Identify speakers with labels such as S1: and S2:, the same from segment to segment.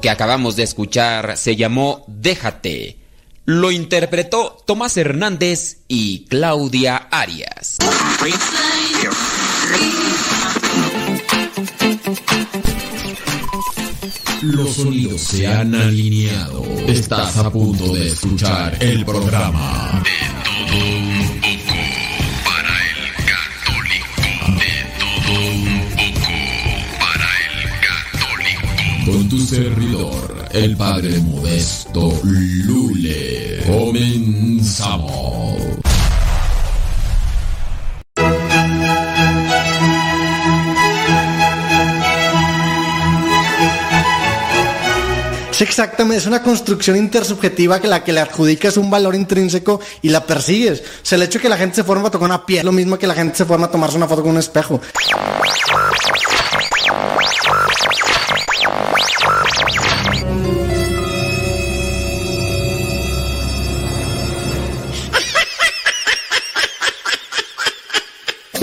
S1: que acabamos de escuchar se llamó Déjate. Lo interpretó Tomás Hernández y Claudia Arias.
S2: Los sonidos se han alineado. Estás a punto de escuchar el programa con servidor, el Padre Modesto Lule. Comenzamos.
S3: Exactamente, es una construcción intersubjetiva que la que le adjudicas un valor intrínseco y la persigues. O sea, el hecho que la gente se forma a tocar una piel lo mismo que la gente se forma a tomarse una foto con un espejo.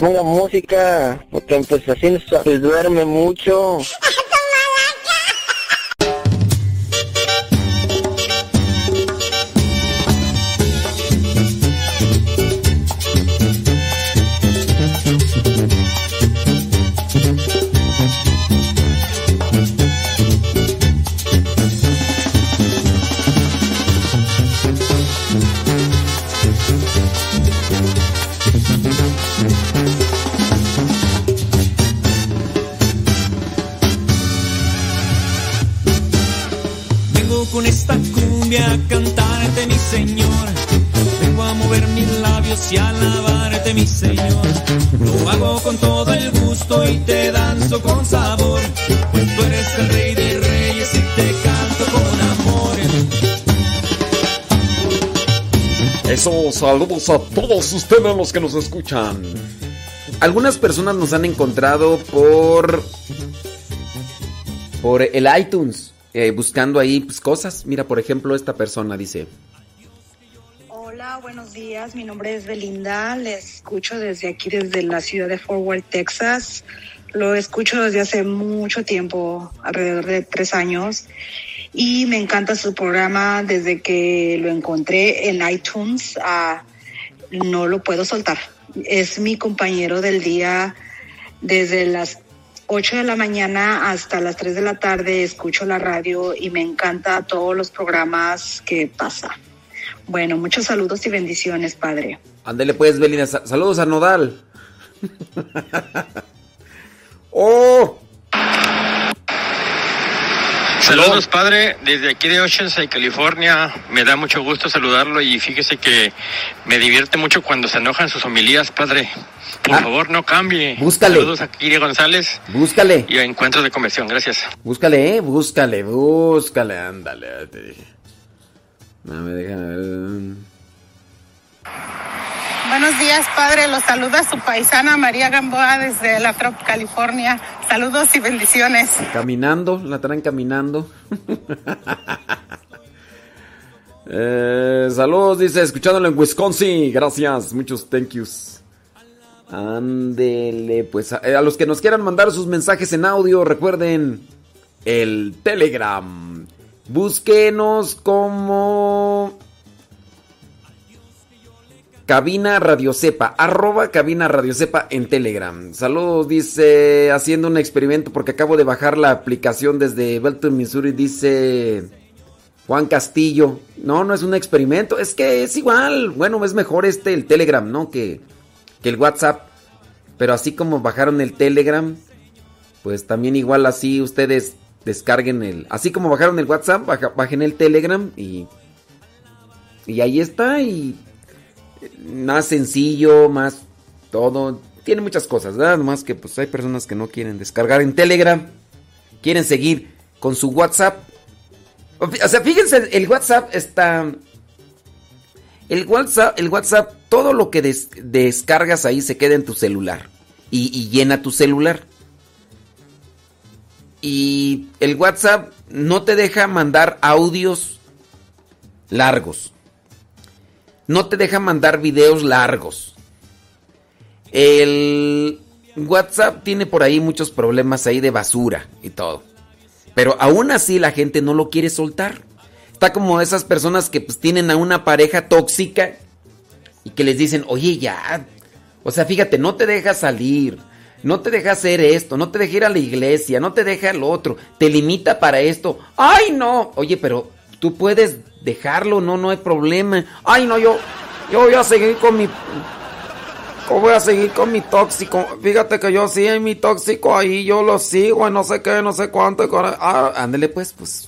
S4: Ponga música, porque pues así se duerme mucho.
S5: y alabarte, mi Señor. Lo hago con todo el gusto y te danzo con sabor, pues tú eres el rey de reyes y te canto con amor.
S1: Eso, saludos a todos ustedes los que nos escuchan. Algunas personas nos han encontrado por por el iTunes, eh, buscando ahí pues, cosas. Mira, por ejemplo, esta persona dice,
S6: buenos días. Mi nombre es Belinda. Les escucho desde aquí, desde la ciudad de Fort Worth, Texas. Lo escucho desde hace mucho tiempo, alrededor de tres años. Y me encanta su programa desde que lo encontré en iTunes. Ah, no lo puedo soltar. Es mi compañero del día desde las 8 de la mañana hasta las 3 de la tarde. Escucho la radio y me encanta todos los programas que pasa. Bueno, muchos saludos y bendiciones, Padre.
S1: Ándele pues, Belina. Saludos a Nodal. ¡Oh!
S7: Saludos, padre, desde aquí de Oceanside, California. Me da mucho gusto saludarlo y fíjese que me divierte mucho cuando se enojan sus homilías, padre. Por ah. favor, no cambie.
S1: Búscale.
S7: Saludos a Kiri González.
S1: Búscale.
S7: Y a Encuentros de Conversión, gracias.
S1: Búscale, eh, búscale, búscale, ándale. Te dije. No me dejan ver.
S8: Buenos días, padre. Los saluda su paisana María Gamboa desde La Trop, California. Saludos y bendiciones.
S1: Caminando, la traen caminando. Eh, saludos, dice, escuchándolo en Wisconsin. Gracias, muchos thank yous. Ándele, pues a, a los que nos quieran mandar sus mensajes en audio, recuerden el Telegram. Búsquenos como Cabina Radio Cepa, arroba Cabina Radio Cepa en Telegram. Saludos, dice, haciendo un experimento porque acabo de bajar la aplicación desde Belton, Missouri, dice Juan Castillo. No, no es un experimento, es que es igual. Bueno, es mejor este, el Telegram, ¿no? Que, que el WhatsApp. Pero así como bajaron el Telegram, pues también igual así ustedes descarguen el... Así como bajaron el WhatsApp, bajen el Telegram y... Y ahí está y más sencillo, más todo. Tiene muchas cosas, ¿verdad? Más que pues hay personas que no quieren descargar en Telegram, quieren seguir con su WhatsApp. O sea, fíjense, el WhatsApp está... El WhatsApp, el WhatsApp, todo lo que des- descargas ahí se queda en tu celular y llena tu celular. Y el WhatsApp no te deja mandar audios largos. No te deja mandar videos largos. El WhatsApp tiene por ahí muchos problemas ahí de basura y todo. Pero aún así la gente no lo quiere soltar. Está como esas personas que pues tienen a una pareja tóxica y que les dicen, oye ya, o sea, fíjate, no te deja salir, no te deja hacer esto, no te deja ir a la iglesia, no te deja lo otro, te limita para esto. Ay, no, oye, pero tú puedes dejarlo, no, no hay problema. Ay, no, yo, yo voy a seguir con mi, yo voy a seguir con mi tóxico. Fíjate que yo sí, mi tóxico ahí, yo lo sigo, no sé qué, no sé cuánto. Ah, ándele pues, pues.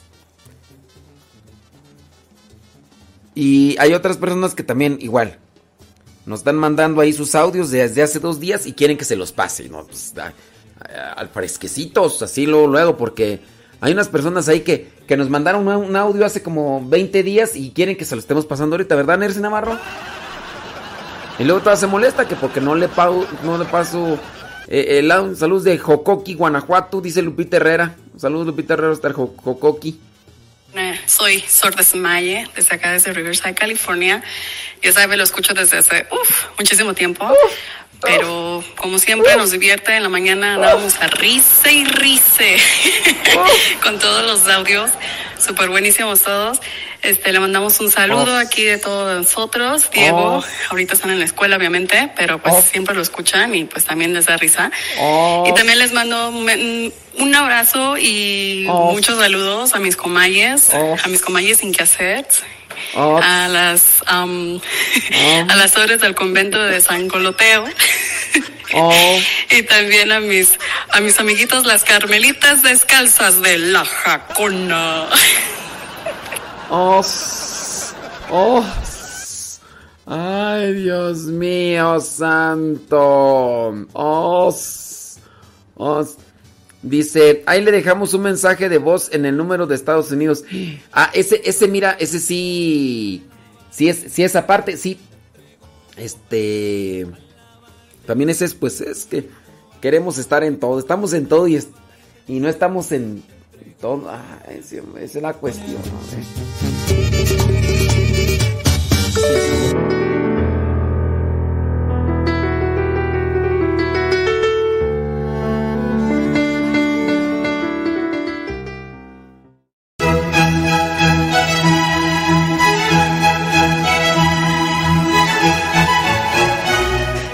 S1: Y hay otras personas que también igual. Nos están mandando ahí sus audios desde hace dos días y quieren que se los pase, ¿no? Pues, al fresquecitos, así luego, luego, porque hay unas personas ahí que, que nos mandaron un, audio hace como 20 días y quieren que se lo estemos pasando ahorita, ¿verdad, Nercy Navarro? Y luego toda se molesta que porque no le, pau- no le paso eh, el audio. Saludos de Jocoqui, Guanajuato, dice Lupita Herrera. Saludos, Lupita Herrera, hasta Jocoqui.
S9: Eh, Soy Sordes Maye, desde acá, desde Riverside, California. Ya sabe, lo escucho desde hace uf, muchísimo tiempo. Pero como siempre nos divierte, en la mañana andamos a risa y rice con todos los audios. Súper buenísimos todos. Este, le mandamos un saludo
S10: Oh.
S9: aquí de todos nosotros. Diego,
S10: Oh.
S9: ahorita están en la escuela, obviamente, pero pues
S10: Oh.
S9: siempre lo escuchan y pues también les da risa. Y también les mando un abrazo y muchos saludos a mis comayes, a mis comayes sin que hacer,
S10: Oh.
S9: a las am, a las obras del convento de San Coloteo.
S10: Oh.
S9: Y también a mis a mis amiguitos las carmelitas descalzas de la Jacona.
S1: Oh, oh, ay, Dios mío, santo. Oh, oh, dice, ahí le dejamos un mensaje de voz en el número de Estados Unidos. Ah, ese, ese, mira, ese sí, sí es, sí esa parte, sí. Este, también ese es, pues, es que queremos estar en todo, estamos en todo y, y no estamos en todo. Ah, esa es la cuestión. ¿no?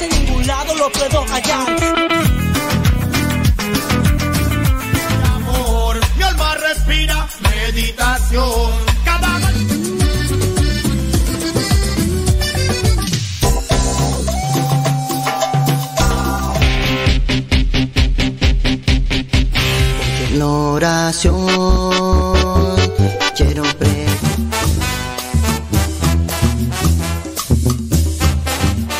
S11: En ningún lado lo puedo hallar.
S12: amor. Mi alma respira meditación. Cada
S13: corazón.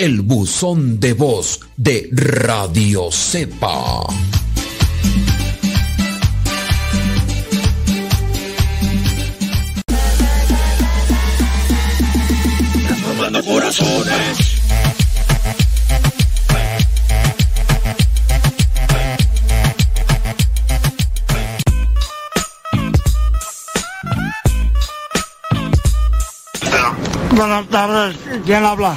S1: El buzón de voz de Radio Cepa.
S14: Corazones.
S15: Buenas tardes, ¿quién habla?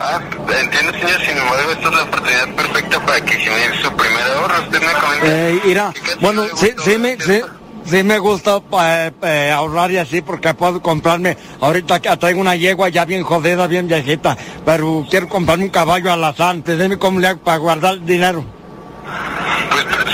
S16: Ah, entiendo, señor. Sin embargo, esta es la oportunidad perfecta para que genere su primer ahorro. Usted me comenta.
S15: Eh, mira, bueno, sí, sí me, sí, sí me gusta eh, eh, ahorrar y así porque puedo comprarme, ahorita que traigo una yegua ya bien jodida, bien viejita, pero quiero comprarme un caballo a las antes, dime cómo le hago para guardar dinero.
S16: Señor,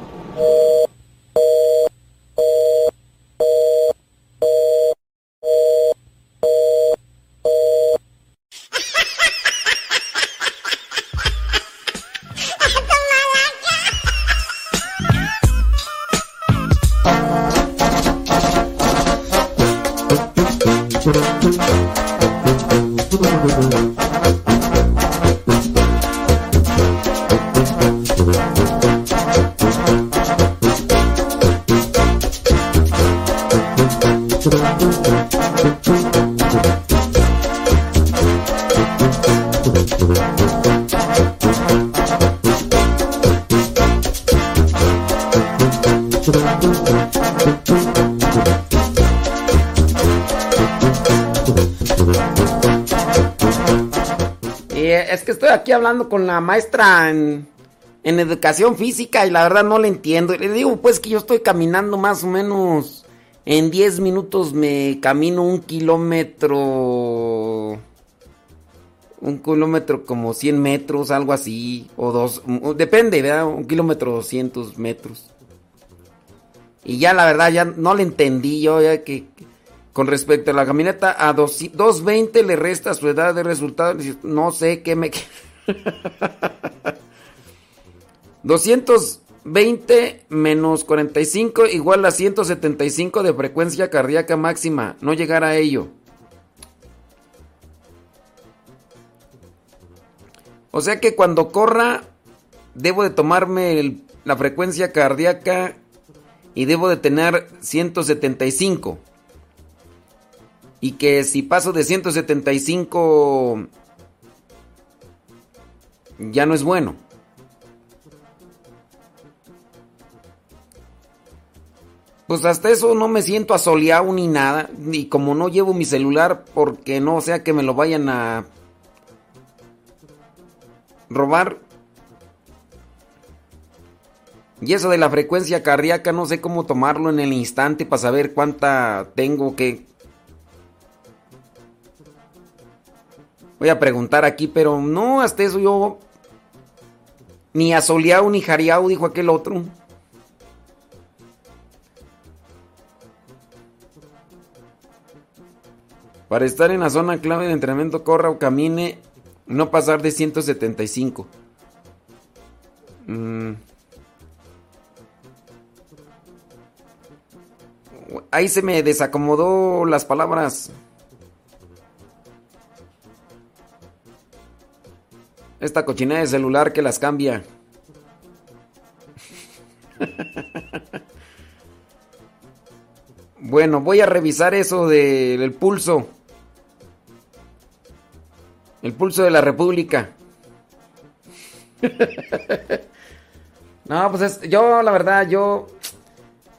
S17: Es que estoy aquí hablando con la maestra en, en educación física y la verdad no le entiendo. Le digo, pues que yo estoy caminando más o menos en 10 minutos me camino un kilómetro. Un kilómetro como 100 metros, algo así. O dos. Depende, ¿verdad? Un kilómetro 200 metros. Y ya la verdad ya no le entendí yo ya que...
S1: Con respecto a la camioneta, a dos- 220 le resta su edad de resultado. No sé qué me... 220 menos 45 igual a 175 de frecuencia cardíaca máxima. No llegar a ello. O sea que cuando corra, debo de tomarme la frecuencia cardíaca y debo de tener 175. Y que si paso de 175 ya no es bueno. Pues hasta eso no me siento asoleado ni nada. Y como no llevo mi celular porque no sea que me lo vayan a robar. Y eso de la frecuencia cardíaca no sé cómo tomarlo en el instante para saber cuánta tengo que... Voy a preguntar aquí, pero no, hasta eso yo... Ni asoleado ni jareado, dijo aquel otro. Para estar en la zona clave de entrenamiento, corra o camine, no pasar de 175. Mm. Ahí se me desacomodó las palabras. Esta cochina de celular que las cambia. Bueno, voy a revisar eso de- del pulso. El pulso de la República. no, pues es- yo, la verdad, yo.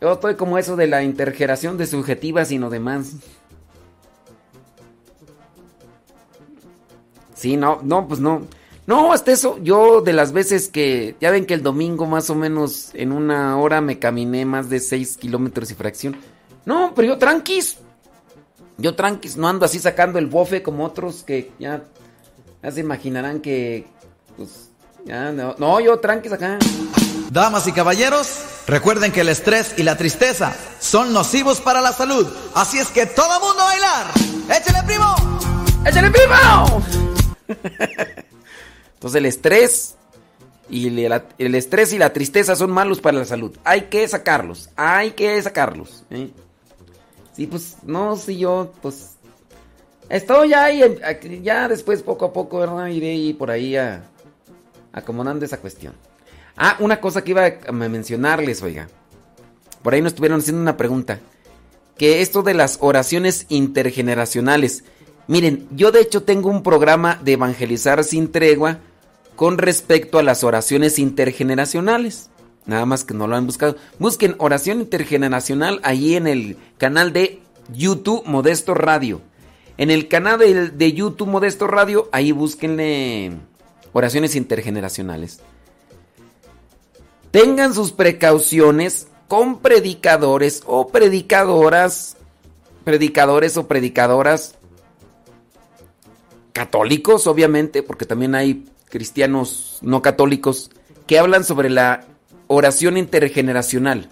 S1: Yo estoy como eso de la intergeneración de subjetivas y no demás. Sí, no, no, pues no. No, hasta eso, yo de las veces que, ya ven que el domingo más o menos en una hora me caminé más de 6 kilómetros y fracción. No, pero yo tranquis. Yo tranquis, no ando así sacando el bofe como otros que ya, ya se imaginarán que, pues, ya no, no, yo tranquis acá.
S13: Damas y caballeros, recuerden que el estrés y la tristeza son nocivos para la salud. Así es que todo mundo a bailar. ¡Échale, primo!
S1: ¡Échale, primo! Entonces el estrés y la- el estrés y la tristeza son malos para la salud. Hay que sacarlos, hay que sacarlos. Sí, pues no, si yo, pues estoy ahí, aquí, ya después poco a poco, ¿verdad? Iré por ahí a, acomodando esa cuestión. Ah, una cosa que iba a mencionarles, oiga. Por ahí nos estuvieron haciendo una pregunta. Que esto de las oraciones intergeneracionales. Miren, yo de hecho tengo un programa de evangelizar sin tregua con respecto a las oraciones intergeneracionales. Nada más que no lo han buscado. Busquen oración intergeneracional ahí en el canal de YouTube Modesto Radio. En el canal de, de YouTube Modesto Radio, ahí búsquenle oraciones intergeneracionales. Tengan sus precauciones con predicadores o predicadoras, predicadores o predicadoras católicos, obviamente, porque también hay cristianos no católicos que hablan sobre la oración intergeneracional.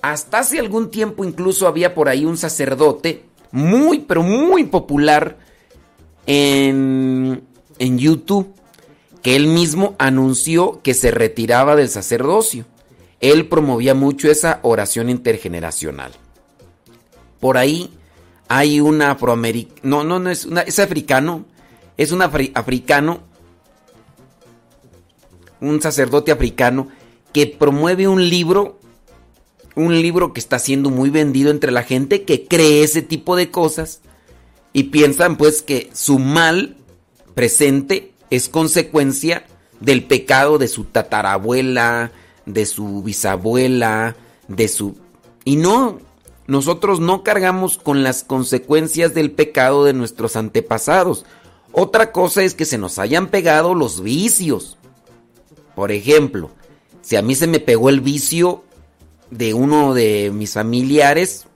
S1: Hasta hace algún tiempo incluso había por ahí un sacerdote muy, pero muy popular en, en YouTube, que él mismo anunció que se retiraba del sacerdocio. Él promovía mucho esa oración intergeneracional. Por ahí hay un afroamericano, no, no, no es, es africano, es un afri- africano, un sacerdote africano que promueve un libro, un libro que está siendo muy vendido entre la gente que cree ese tipo de cosas y piensan pues que su mal presente es consecuencia del pecado de su tatarabuela, de su bisabuela, de su... Y no, nosotros no cargamos con las consecuencias del pecado de nuestros antepasados. Otra cosa es que se nos hayan pegado los vicios. Por ejemplo, si a mí se me pegó el vicio de uno de mis familiares,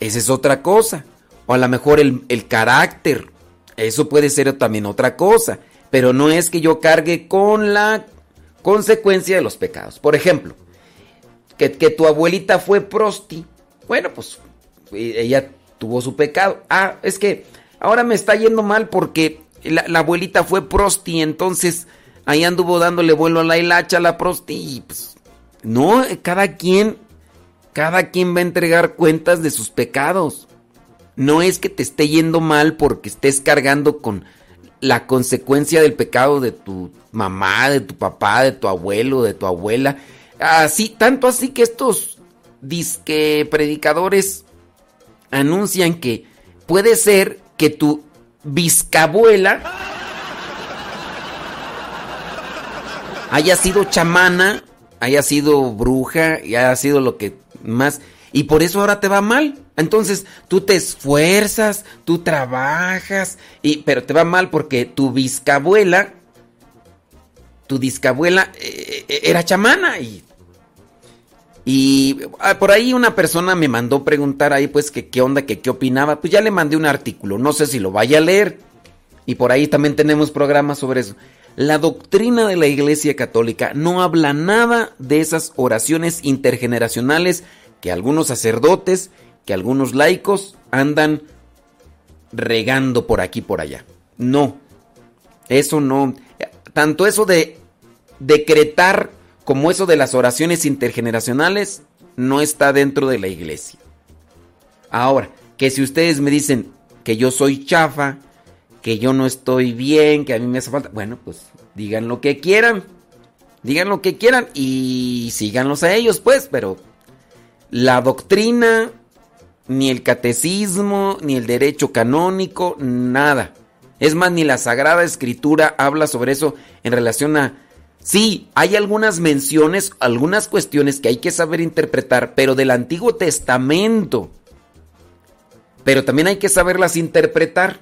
S1: esa es otra cosa. O a lo mejor el, el carácter, eso puede ser también otra cosa. Pero no es que yo cargue con la consecuencia de los pecados. Por ejemplo, que, que tu abuelita fue prosti. Bueno, pues eh, ella tuvo su pecado. Ah, es que ahora me está yendo mal porque la abuelita fue prosti, entonces ahí anduvo dándole vuelo a la hilacha a la prosti pues no, cada quien, cada quien va a entregar cuentas de sus pecados. No es que te esté yendo mal porque estés cargando con la consecuencia del pecado de tu mamá, de tu papá, de tu abuelo, de tu abuela. Así, tanto así que estos disque predicadores anuncian que puede ser que tu biscabuela haya sido chamana, haya sido bruja y haya sido lo que más y por eso ahora te va mal. Entonces tú te esfuerzas, tú trabajas, y, pero te va mal porque tu biscabuela, tu biscabuela eh, eh, era chamana y, y ah, por ahí una persona me mandó preguntar ahí pues que qué onda, que qué opinaba. Pues ya le mandé un artículo, no sé si lo vaya a leer. Y por ahí también tenemos programas sobre eso. La doctrina de la Iglesia Católica no habla nada de esas oraciones intergeneracionales que algunos sacerdotes, que algunos laicos andan regando por aquí por allá. No, eso no. Tanto eso de decretar como eso de las oraciones intergeneracionales no está dentro de la iglesia. Ahora, que si ustedes me dicen que yo soy chafa, que yo no estoy bien, que a mí me hace falta, bueno, pues digan lo que quieran. Digan lo que quieran y síganlos a ellos, pues, pero la doctrina, ni el catecismo, ni el derecho canónico, nada. Es más, ni la Sagrada Escritura habla sobre eso en relación a... Sí, hay algunas menciones, algunas cuestiones que hay que saber interpretar, pero del Antiguo Testamento. Pero también hay que saberlas interpretar.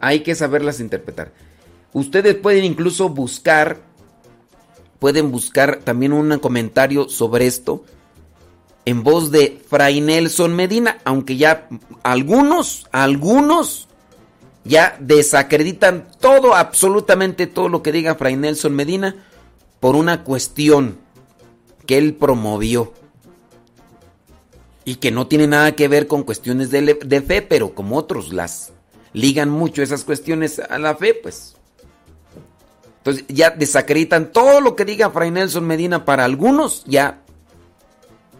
S1: Hay que saberlas interpretar. Ustedes pueden incluso buscar, pueden buscar también un comentario sobre esto en voz de Fray Nelson Medina, aunque ya algunos, algunos ya desacreditan todo, absolutamente todo lo que diga Fray Nelson Medina por una cuestión que él promovió y que no tiene nada que ver con cuestiones de, de fe, pero como otros las ligan mucho esas cuestiones a la fe, pues. Entonces ya desacreditan todo lo que diga Fray Nelson Medina para algunos, ya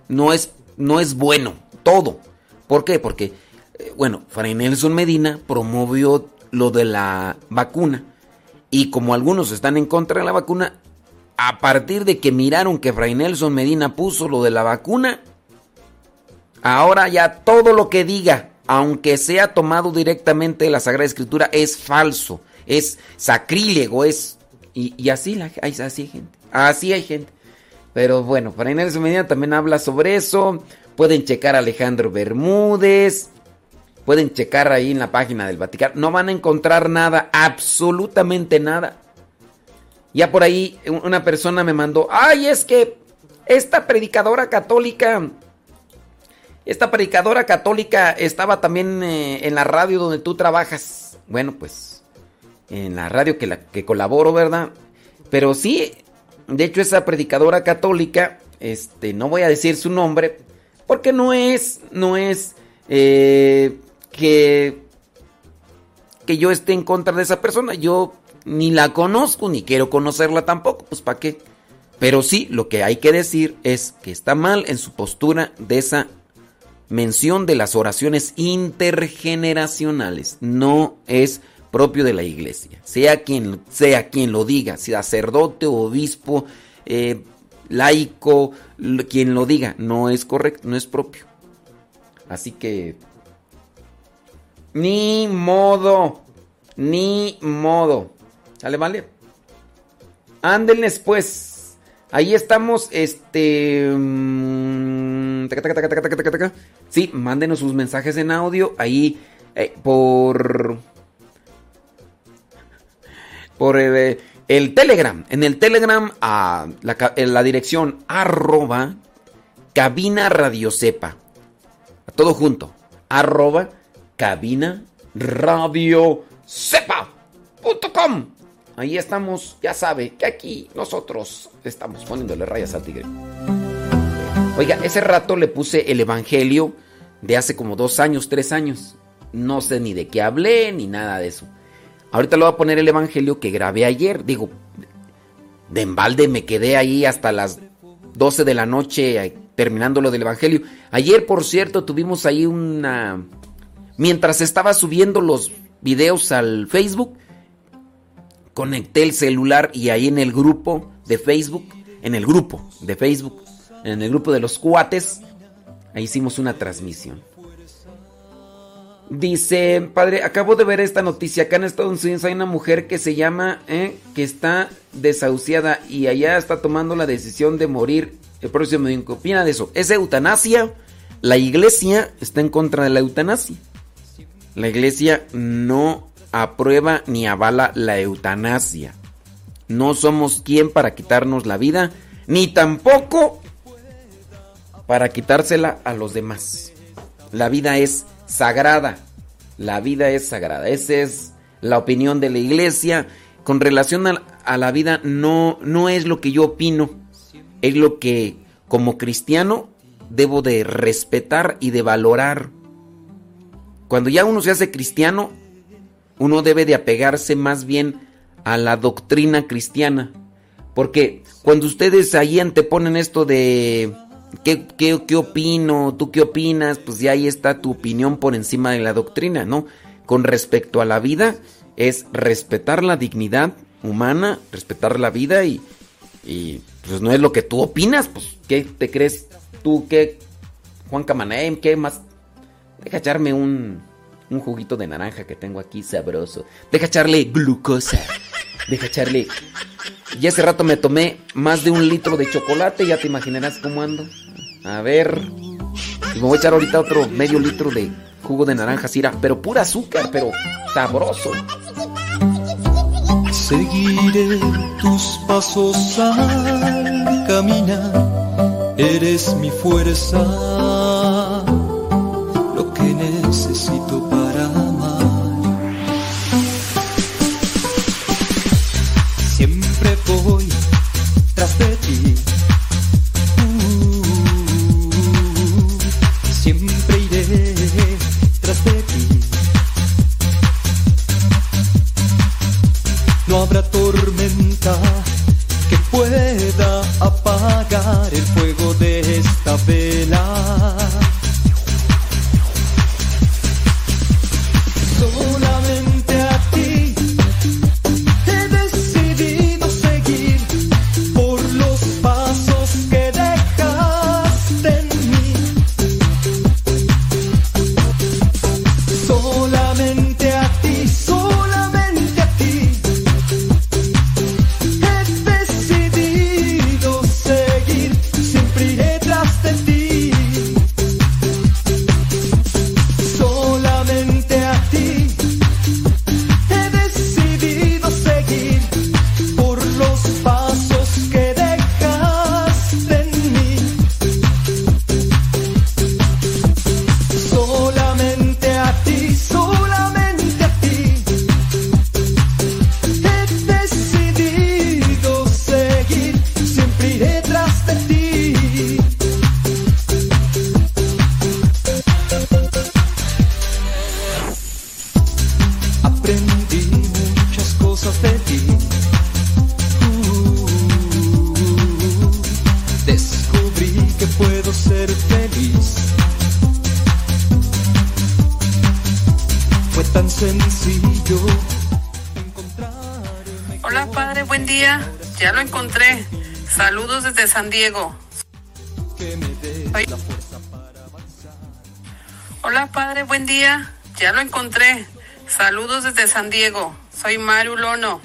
S1: no es, no es bueno, todo. ¿Por qué? Porque, eh, bueno, Fray Nelson Medina promovió lo de la vacuna y como algunos están en contra de la vacuna, a partir de que miraron que Fray Nelson Medina puso lo de la vacuna, ahora ya todo lo que diga, aunque sea tomado directamente de la Sagrada Escritura, es falso, es sacrílego, es... Y, así, la, así hay gente, así hay gente. Pero bueno, Fray Nelson Medina también habla sobre eso. Pueden checar a Alejandro Bermúdez. Pueden checar ahí en la página del Vaticano. No van a encontrar nada, absolutamente nada. Ya por ahí una persona me mandó, ay, es que esta predicadora católica, esta predicadora católica estaba también eh, en la radio donde tú trabajas. Bueno, pues en la radio que, la, que colaboro, ¿verdad? Pero sí, de hecho, esa predicadora católica, este, no voy a decir su nombre, porque no es, no es eh, que, que yo esté en contra de esa persona. Yo ni la conozco, ni quiero conocerla tampoco, pues ¿para qué? Pero sí, lo que hay que decir es que está mal en su postura de esa mención de las oraciones intergeneracionales. No es propio de la iglesia. Sea quien, sea quien lo diga, sacerdote o obispo, eh, laico, quien lo diga, no es correcto, no es propio. Así que... Ni modo, ni modo. ¿Sale, vale? Ándenles pues. Ahí estamos, este... Mm, sí, mándenos sus mensajes en audio. Ahí eh, por por eh, el Telegram. En el Telegram, a la, en la dirección arroba cabina radio sepa. Todo junto. Arroba cabina radio sepa.com. Ahí estamos, ya sabe que aquí nosotros estamos poniéndole rayas al tigre. Oiga, ese rato le puse el Evangelio de hace como dos años, tres años. No sé ni de qué hablé ni nada de eso. Ahorita le voy a poner el evangelio que grabé ayer. Digo, de embalde me quedé ahí hasta las 12 de la noche terminando lo del evangelio. Ayer, por cierto, tuvimos ahí una... Mientras estaba subiendo los videos al Facebook, conecté el celular y ahí en el grupo de Facebook, en el grupo de Facebook, en el grupo de los cuates, ahí hicimos una transmisión. Dice, padre, acabo de ver esta noticia. Acá en Estados Unidos hay una mujer que se llama, eh, que está desahuciada y allá está tomando la decisión de morir el próximo día. ¿Qué opina de eso? ¿Es eutanasia? La iglesia está en contra de la eutanasia. La iglesia no aprueba ni avala la eutanasia. No somos quien para quitarnos la vida, ni tampoco para quitársela a los demás. La vida es sagrada. La vida es sagrada. Esa es la opinión de la iglesia. Con relación a, la vida no, no es lo que yo opino. Es lo que como cristiano debo de respetar y de valorar. Cuando ya uno se hace cristiano, uno debe de apegarse más bien a la doctrina cristiana. Porque cuando ustedes ahí anteponen esto de ¿qué, qué, qué opino? ¿Tú qué opinas? Pues ya ahí está tu opinión por encima de la doctrina, ¿no? Con respecto a la vida, es respetar la dignidad humana, respetar la vida y, y pues no es lo que tú opinas, pues ¿qué te crees tú? ¿Qué? Juan Camanem, ¿qué más? Deja echarme un, un juguito de naranja que tengo aquí sabroso. Deja echarle glucosa. Deja echarle. Y hace rato me tomé más de un litro de chocolate, ya te imaginarás cómo ando. A ver. Y me voy a echar ahorita otro medio litro de jugo de naranja, sira, pero pura azúcar, pero sabroso.
S18: Seguiré tus pasos al caminar, eres mi fuerza, lo que necesito para
S19: Ya lo encontré. Saludos desde San Diego. Hola padre, buen día. Ya lo encontré. Saludos desde San Diego. Soy Maru Lono.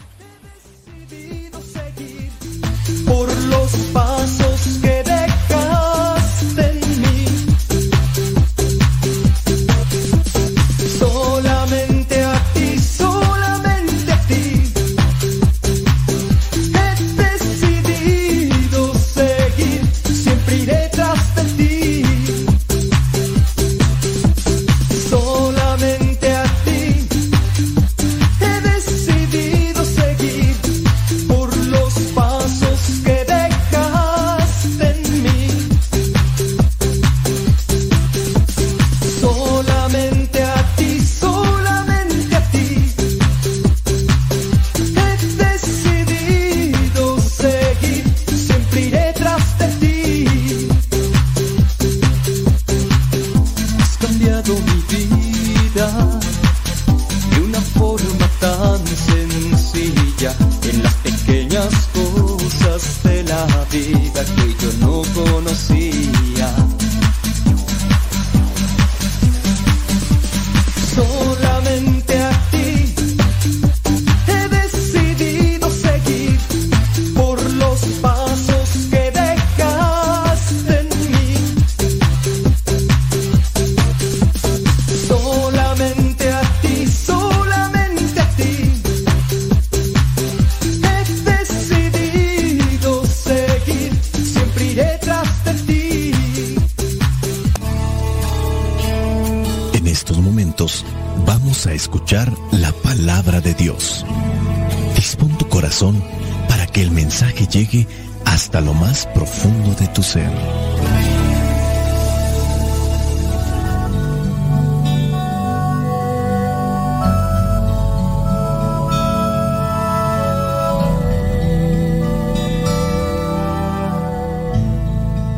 S20: Hasta lo más profundo de tu ser.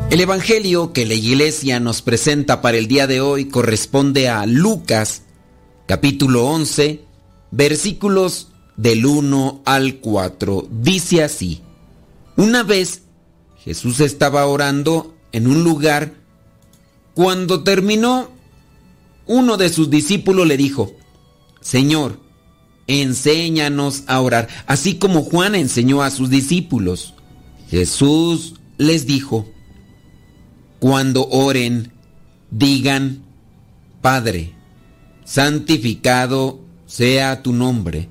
S1: El Evangelio que la Iglesia nos presenta para el día de hoy corresponde a Lucas, capítulo 11, versículos del 1 al 4. Dice así, una vez Jesús estaba orando en un lugar, cuando terminó, uno de sus discípulos le dijo, Señor, enséñanos a orar, así como Juan enseñó a sus discípulos. Jesús les dijo, cuando oren, digan, Padre, santificado sea tu nombre,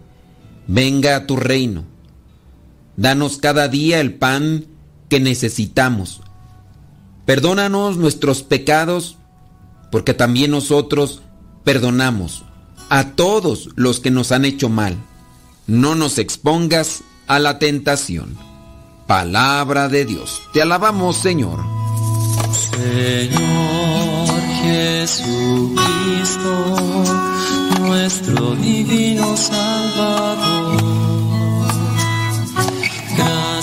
S1: venga a tu reino. Danos cada día el pan que necesitamos. Perdónanos nuestros pecados, porque también nosotros perdonamos a todos los que nos han hecho mal. No nos expongas a la tentación. Palabra de Dios. Te alabamos, Señor.
S21: Señor Jesucristo, nuestro divino Salvador,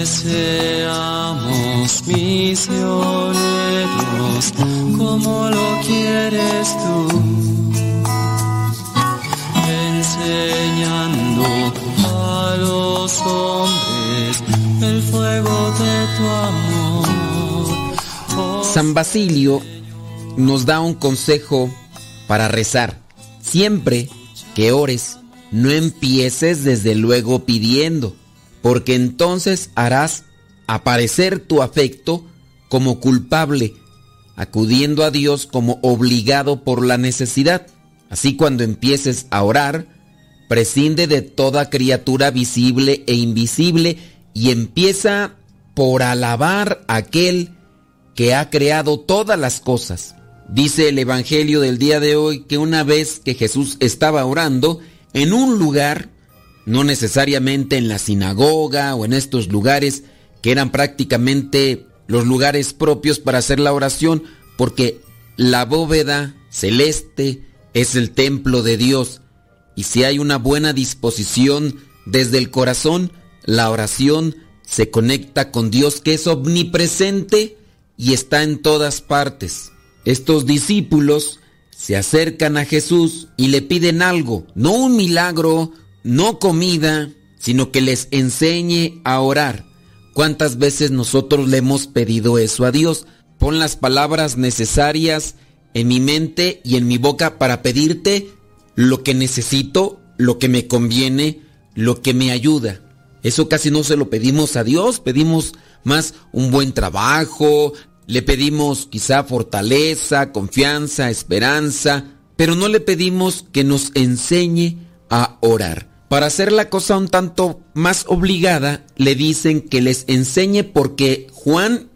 S21: Que seamos misioneros como lo quieres tú enseñando a los hombres el fuego de tu amor.
S1: San Basilio nos da un consejo para rezar. Siempre que ores, no empieces desde luego pidiendo, porque entonces harás aparecer tu afecto como culpable, acudiendo a Dios como obligado por la necesidad. Así cuando empieces a orar, prescinde de toda criatura visible e invisible y empieza por alabar a aquel que ha creado todas las cosas. Dice el Evangelio del día de hoy que una vez que Jesús estaba orando en un lugar, no necesariamente en la sinagoga o en estos lugares que eran prácticamente los lugares propios para hacer la oración, porque la bóveda celeste es el templo de Dios y si hay una buena disposición desde el corazón, la oración se conecta con Dios que es omnipresente y está en todas partes. Estos discípulos se acercan a Jesús y le piden algo, no un milagro, no comida, sino que les enseñe a orar. ¿Cuántas veces nosotros le hemos pedido eso a Dios? Pon las palabras necesarias en mi mente y en mi boca para pedirte lo que necesito, lo que me conviene, lo que me ayuda. Eso casi no se lo pedimos a Dios, pedimos más un buen trabajo, le pedimos quizá fortaleza, confianza, esperanza, pero no le pedimos que nos enseñe a orar. Para hacer la cosa un tanto más obligada, le dicen que les enseñe porque Juan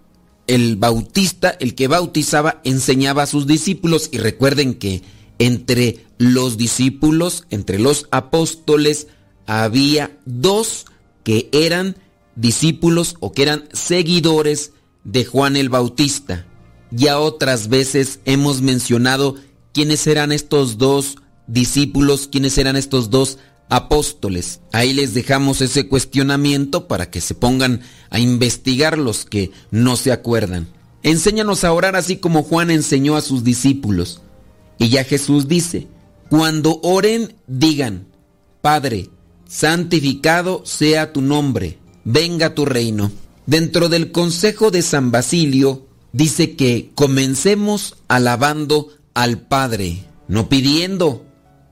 S1: el Bautista, el que bautizaba, enseñaba a sus discípulos y recuerden que entre los discípulos, entre los apóstoles, había dos que eran discípulos o que eran seguidores de Juan el Bautista. Ya otras veces hemos mencionado quiénes eran estos dos discípulos, quiénes eran estos dos apóstoles. Ahí les dejamos ese cuestionamiento para que se pongan a investigar los que no se acuerdan. Enséñanos a orar así como Juan enseñó a sus discípulos. Y ya Jesús dice, cuando oren, digan, Padre, santificado sea tu nombre, venga tu reino. Dentro del consejo de San Basilio dice que comencemos alabando al Padre, no pidiendo,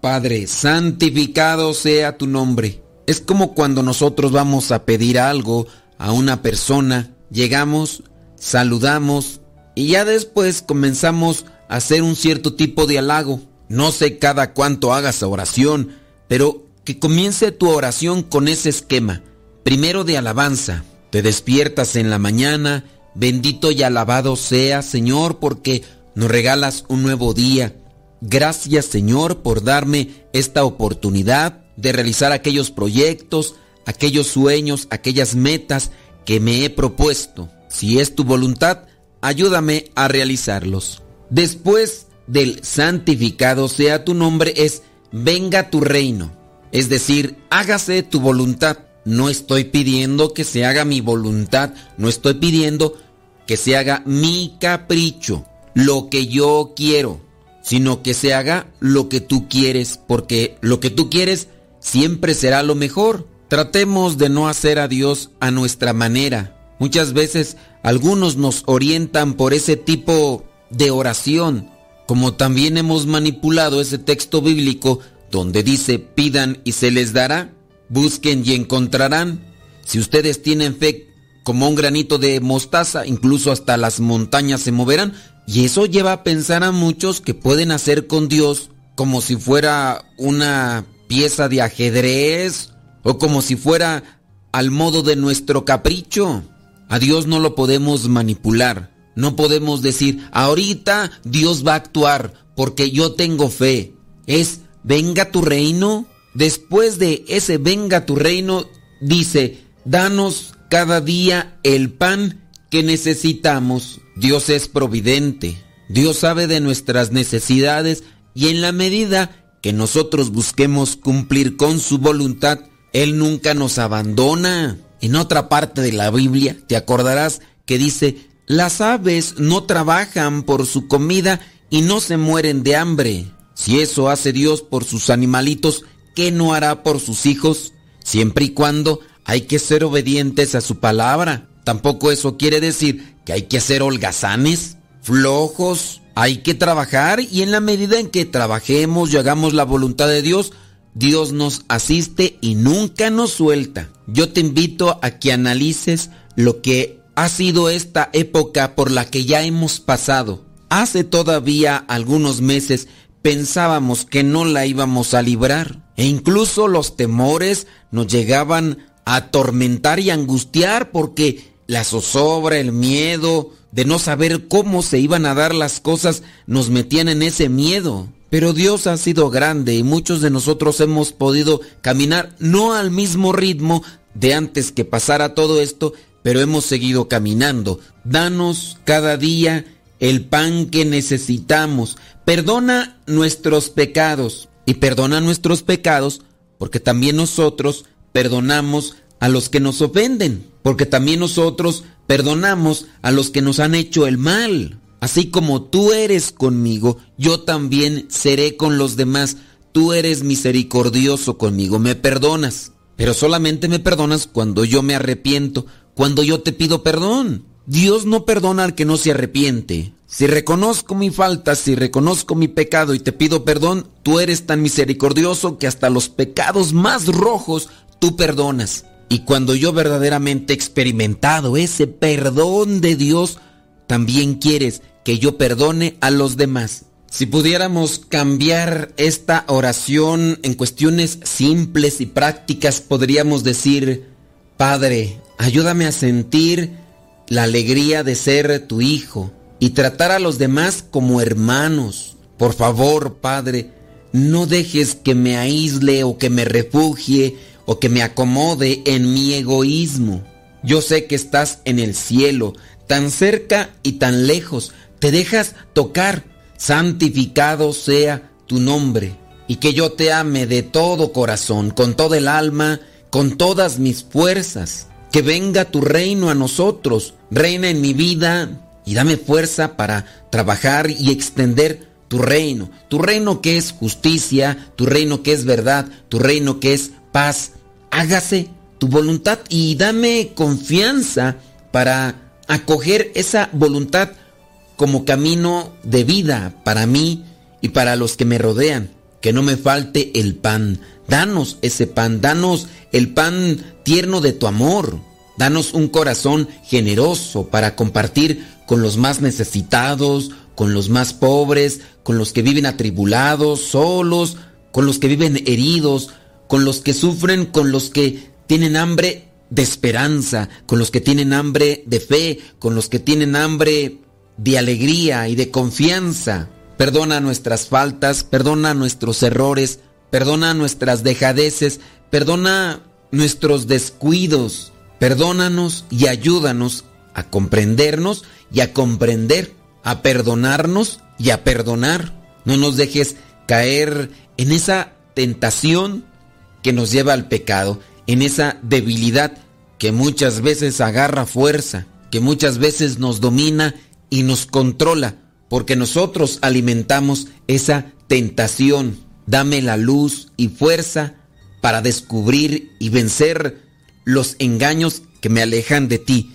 S1: Padre, santificado sea tu nombre. Es como cuando nosotros vamos a pedir algo a una persona, llegamos, saludamos y ya después comenzamos a hacer un cierto tipo de halago. No sé cada cuánto hagas oración, pero que comience tu oración con ese esquema. Primero de alabanza. Te despiertas en la mañana, bendito y alabado sea Señor porque nos regalas un nuevo día. Gracias Señor por darme esta oportunidad de realizar aquellos proyectos, aquellos sueños, aquellas metas que me he propuesto. Si es tu voluntad, ayúdame a realizarlos. Después del santificado sea tu nombre es venga tu reino. Es decir, hágase tu voluntad. No estoy pidiendo que se haga mi voluntad, no estoy pidiendo que se haga mi capricho, lo que yo quiero, sino que se haga lo que tú quieres, porque lo que tú quieres siempre será lo mejor. Tratemos de no hacer a Dios a nuestra manera. Muchas veces algunos nos orientan por ese tipo de oración, como también hemos manipulado ese texto bíblico donde dice pidan y se les dará, busquen y encontrarán. Si ustedes tienen fe como un granito de mostaza, incluso hasta las montañas se moverán. Y eso lleva a pensar a muchos que pueden hacer con Dios como si fuera una pieza de ajedrez o como si fuera al modo de nuestro capricho. A Dios no lo podemos manipular. No podemos decir, ahorita Dios va a actuar porque yo tengo fe. Es, venga tu reino. Después de ese venga tu reino, dice, danos cada día el pan que necesitamos. Dios es providente. Dios sabe de nuestras necesidades y en la medida que nosotros busquemos cumplir con su voluntad, Él nunca nos abandona. En otra parte de la Biblia te acordarás que dice, las aves no trabajan por su comida y no se mueren de hambre. Si eso hace Dios por sus animalitos, ¿qué no hará por sus hijos? Siempre y cuando hay que ser obedientes a su palabra. Tampoco eso quiere decir que hay que ser holgazanes, flojos. Hay que trabajar y en la medida en que trabajemos y hagamos la voluntad de Dios, Dios nos asiste y nunca nos suelta. Yo te invito a que analices lo que ha sido esta época por la que ya hemos pasado. Hace todavía algunos meses pensábamos que no la íbamos a librar e incluso los temores nos llegaban a atormentar y angustiar porque la zozobra, el miedo de no saber cómo se iban a dar las cosas nos metían en ese miedo. Pero Dios ha sido grande y muchos de nosotros hemos podido caminar no al mismo ritmo de antes que pasara todo esto, pero hemos seguido caminando. Danos cada día el pan que necesitamos. Perdona nuestros pecados y perdona nuestros pecados porque también nosotros perdonamos a los que nos ofenden, porque también nosotros perdonamos a los que nos han hecho el mal. Así como tú eres conmigo, yo también seré con los demás. Tú eres misericordioso conmigo, me perdonas. Pero solamente me perdonas cuando yo me arrepiento, cuando yo te pido perdón. Dios no perdona al que no se arrepiente. Si reconozco mi falta, si reconozco mi pecado y te pido perdón, tú eres tan misericordioso que hasta los pecados más rojos tú perdonas. Y cuando yo verdaderamente he experimentado ese perdón de Dios, también quieres que yo perdone a los demás. Si pudiéramos cambiar esta oración en cuestiones simples y prácticas, podríamos decir, Padre, ayúdame a sentir la alegría de ser tu hijo y tratar a los demás como hermanos, Por favor, Padre, no dejes que me aísle o que me refugie o que me acomode en mi egoísmo. Yo sé que estás en el cielo, tan cerca y tan lejos. Te dejas tocar. Santificado sea tu nombre. Y que yo te ame de todo corazón, con todo el alma, con todas mis fuerzas. Que venga tu reino a nosotros. Reina en mi vida y dame fuerza para trabajar y extender tu reino. Tu reino que es justicia, tu reino que es verdad, tu reino que es paz. Hágase tu voluntad y dame confianza para acoger esa voluntad como camino de vida para mí y para los que me rodean. Que no me falte el pan. Danos ese pan, danos el pan tierno de tu amor. Danos un corazón generoso para compartir con los más necesitados, con los más pobres, con los que viven atribulados, solos, con los que viven heridos, con los que sufren, con los que tienen hambre de esperanza, con los que tienen hambre de fe, con los que tienen hambre de alegría y de confianza. Perdona nuestras faltas, perdona nuestros errores, perdona nuestras dejadeces, perdona nuestros descuidos, perdónanos y ayúdanos a comprendernos y a comprender, a perdonarnos y a perdonar. No nos dejes caer en esa tentación que nos lleva al pecado, en esa debilidad que muchas veces agarra fuerza, que muchas veces nos domina y nos controla, porque nosotros alimentamos esa tentación. Dame la luz y fuerza para descubrir y vencer los engaños que me alejan de ti,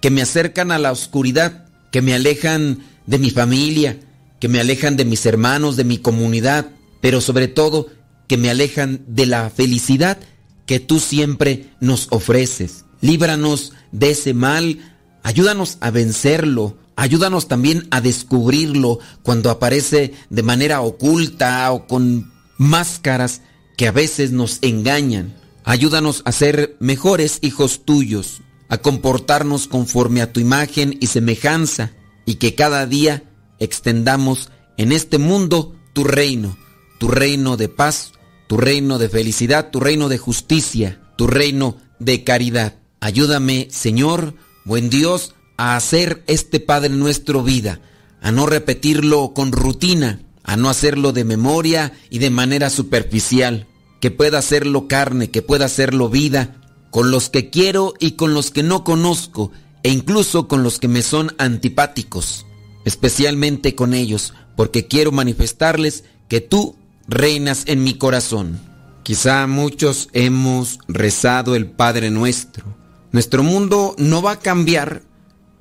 S1: que me acercan a la oscuridad, que me alejan de mi familia, que me alejan de mis hermanos, de mi comunidad, pero sobre todo que me alejan de la felicidad que tú siempre nos ofreces. Líbranos de ese mal, ayúdanos a vencerlo, ayúdanos también a descubrirlo cuando aparece de manera oculta o con máscaras que a veces nos engañan. Ayúdanos a ser mejores hijos tuyos, a comportarnos conforme a tu imagen y semejanza, y que cada día extendamos en este mundo tu reino, tu reino de paz, tu reino de felicidad, tu reino de justicia, tu reino de caridad. Ayúdame, Señor, buen Dios, a hacer este Padre nuestro vida, a no repetirlo con rutina, a no hacerlo de memoria y de manera superficial, que pueda hacerlo carne, que pueda hacerlo vida, con los que quiero y con los que no conozco, e incluso con los que me son antipáticos, especialmente con ellos, porque quiero manifestarles que tú reinas en mi corazón. Quizá muchos hemos rezado el Padre nuestro. Nuestro mundo no va a cambiar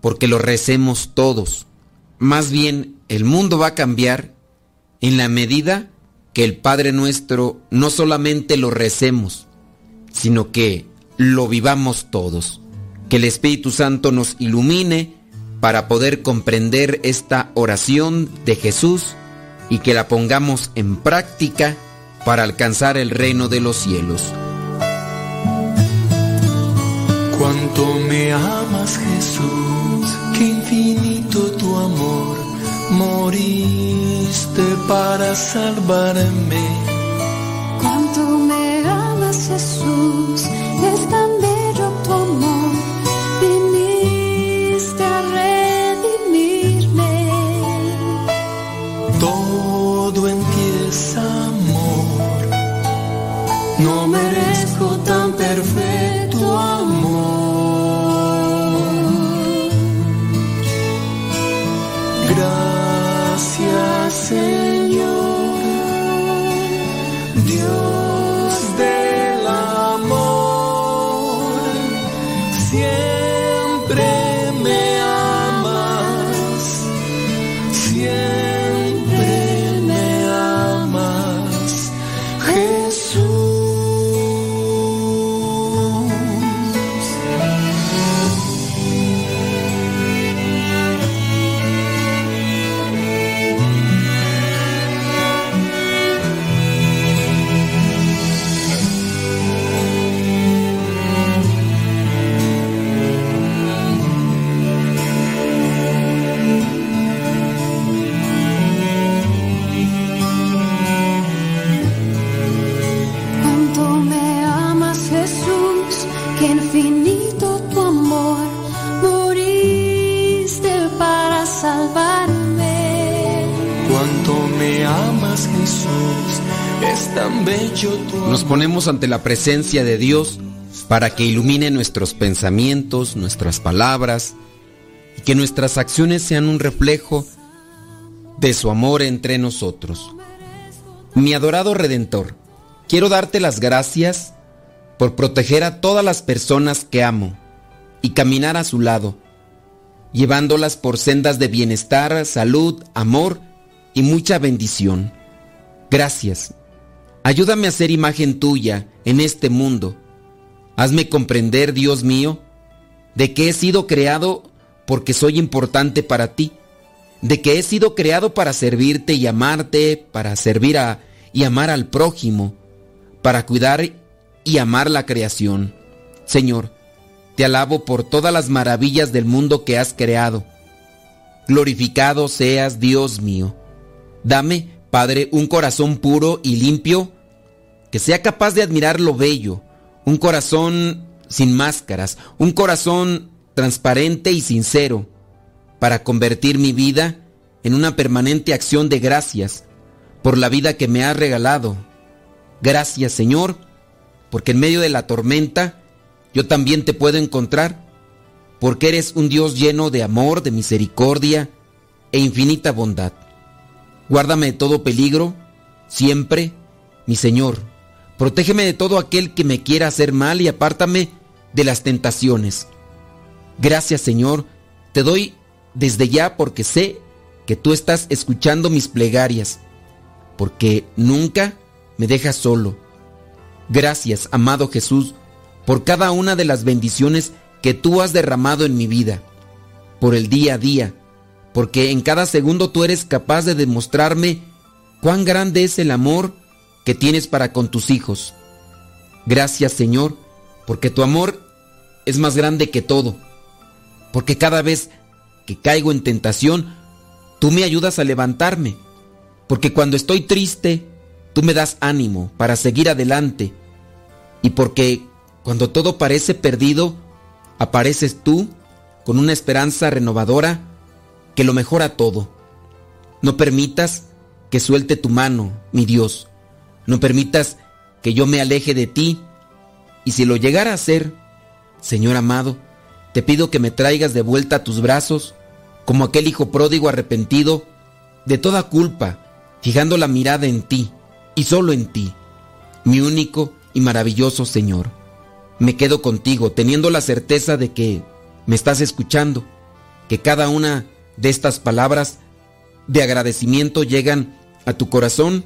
S1: porque lo recemos todos. Más bien, el mundo va a cambiar en la medida que el Padre nuestro no solamente lo recemos, sino que lo vivamos todos. Que el Espíritu Santo nos ilumine para poder comprender esta oración de Jesús y que la pongamos en práctica para alcanzar el reino de los cielos.
S22: Cuánto me amas Jesús, qué infinito tu amor, moriste para salvarme.
S23: Cuánto me amas Jesús,
S22: perfecto amor. Gracias Señor,
S1: Nos ponemos ante la presencia de Dios para que ilumine nuestros pensamientos, nuestras palabras y que nuestras acciones sean un reflejo de su amor entre nosotros. Mi adorado Redentor, quiero darte las gracias por proteger a todas las personas que amo y caminar a su lado, llevándolas por sendas de bienestar, salud, amor y mucha bendición. Gracias. Ayúdame a ser imagen tuya en este mundo. Hazme comprender, Dios mío, de que he sido creado porque soy importante para ti, de que he sido creado para servirte y amarte, para servir a y amar al prójimo, para cuidar y amar la creación. Señor, te alabo por todas las maravillas del mundo que has creado. Glorificado seas, Dios mío. Dame, Padre, un corazón puro y limpio que sea capaz de admirar lo bello, un corazón sin máscaras, un corazón transparente y sincero, para convertir mi vida en una permanente acción de gracias por la vida que me has regalado. Gracias, Señor, porque en medio de la tormenta yo también te puedo encontrar, porque eres un Dios lleno de amor, de misericordia e infinita bondad. Guárdame de todo peligro, siempre, mi Señor. Protégeme de todo aquel que me quiera hacer mal y apártame de las tentaciones. Gracias, Señor, te doy desde ya porque sé que tú estás escuchando mis plegarias, porque nunca me dejas solo. Gracias, amado Jesús, por cada una de las bendiciones que tú has derramado en mi vida, por el día a día, porque en cada segundo tú eres capaz de demostrarme cuán grande es el amor que tienes para con tus hijos. Gracias, Señor, porque tu amor es más grande que todo, porque cada vez que caigo en tentación, tú me ayudas a levantarme, porque cuando estoy triste, tú me das ánimo para seguir adelante, y porque cuando todo parece perdido, apareces tú con una esperanza renovadora que lo mejora todo. No permitas que suelte tu mano, mi Dios. No permitas que yo me aleje de ti. Y si lo llegara a hacer, Señor amado, te pido que me traigas de vuelta a tus brazos, como aquel hijo pródigo arrepentido de toda culpa, fijando la mirada en ti y solo en ti, mi único y maravilloso Señor. Me quedo contigo, teniendo la certeza de que me estás escuchando, que cada una de estas palabras de agradecimiento llegan a tu corazón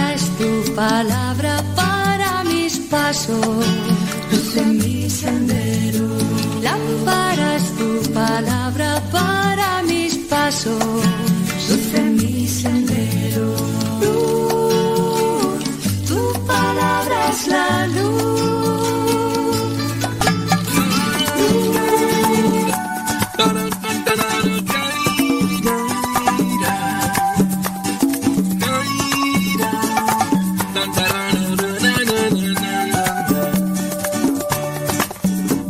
S23: Palabra para mis pasos, luz en mi sendero. Lámpara es tu palabra para mis pasos, luz mi sendero. Luz, tu palabra es la luz.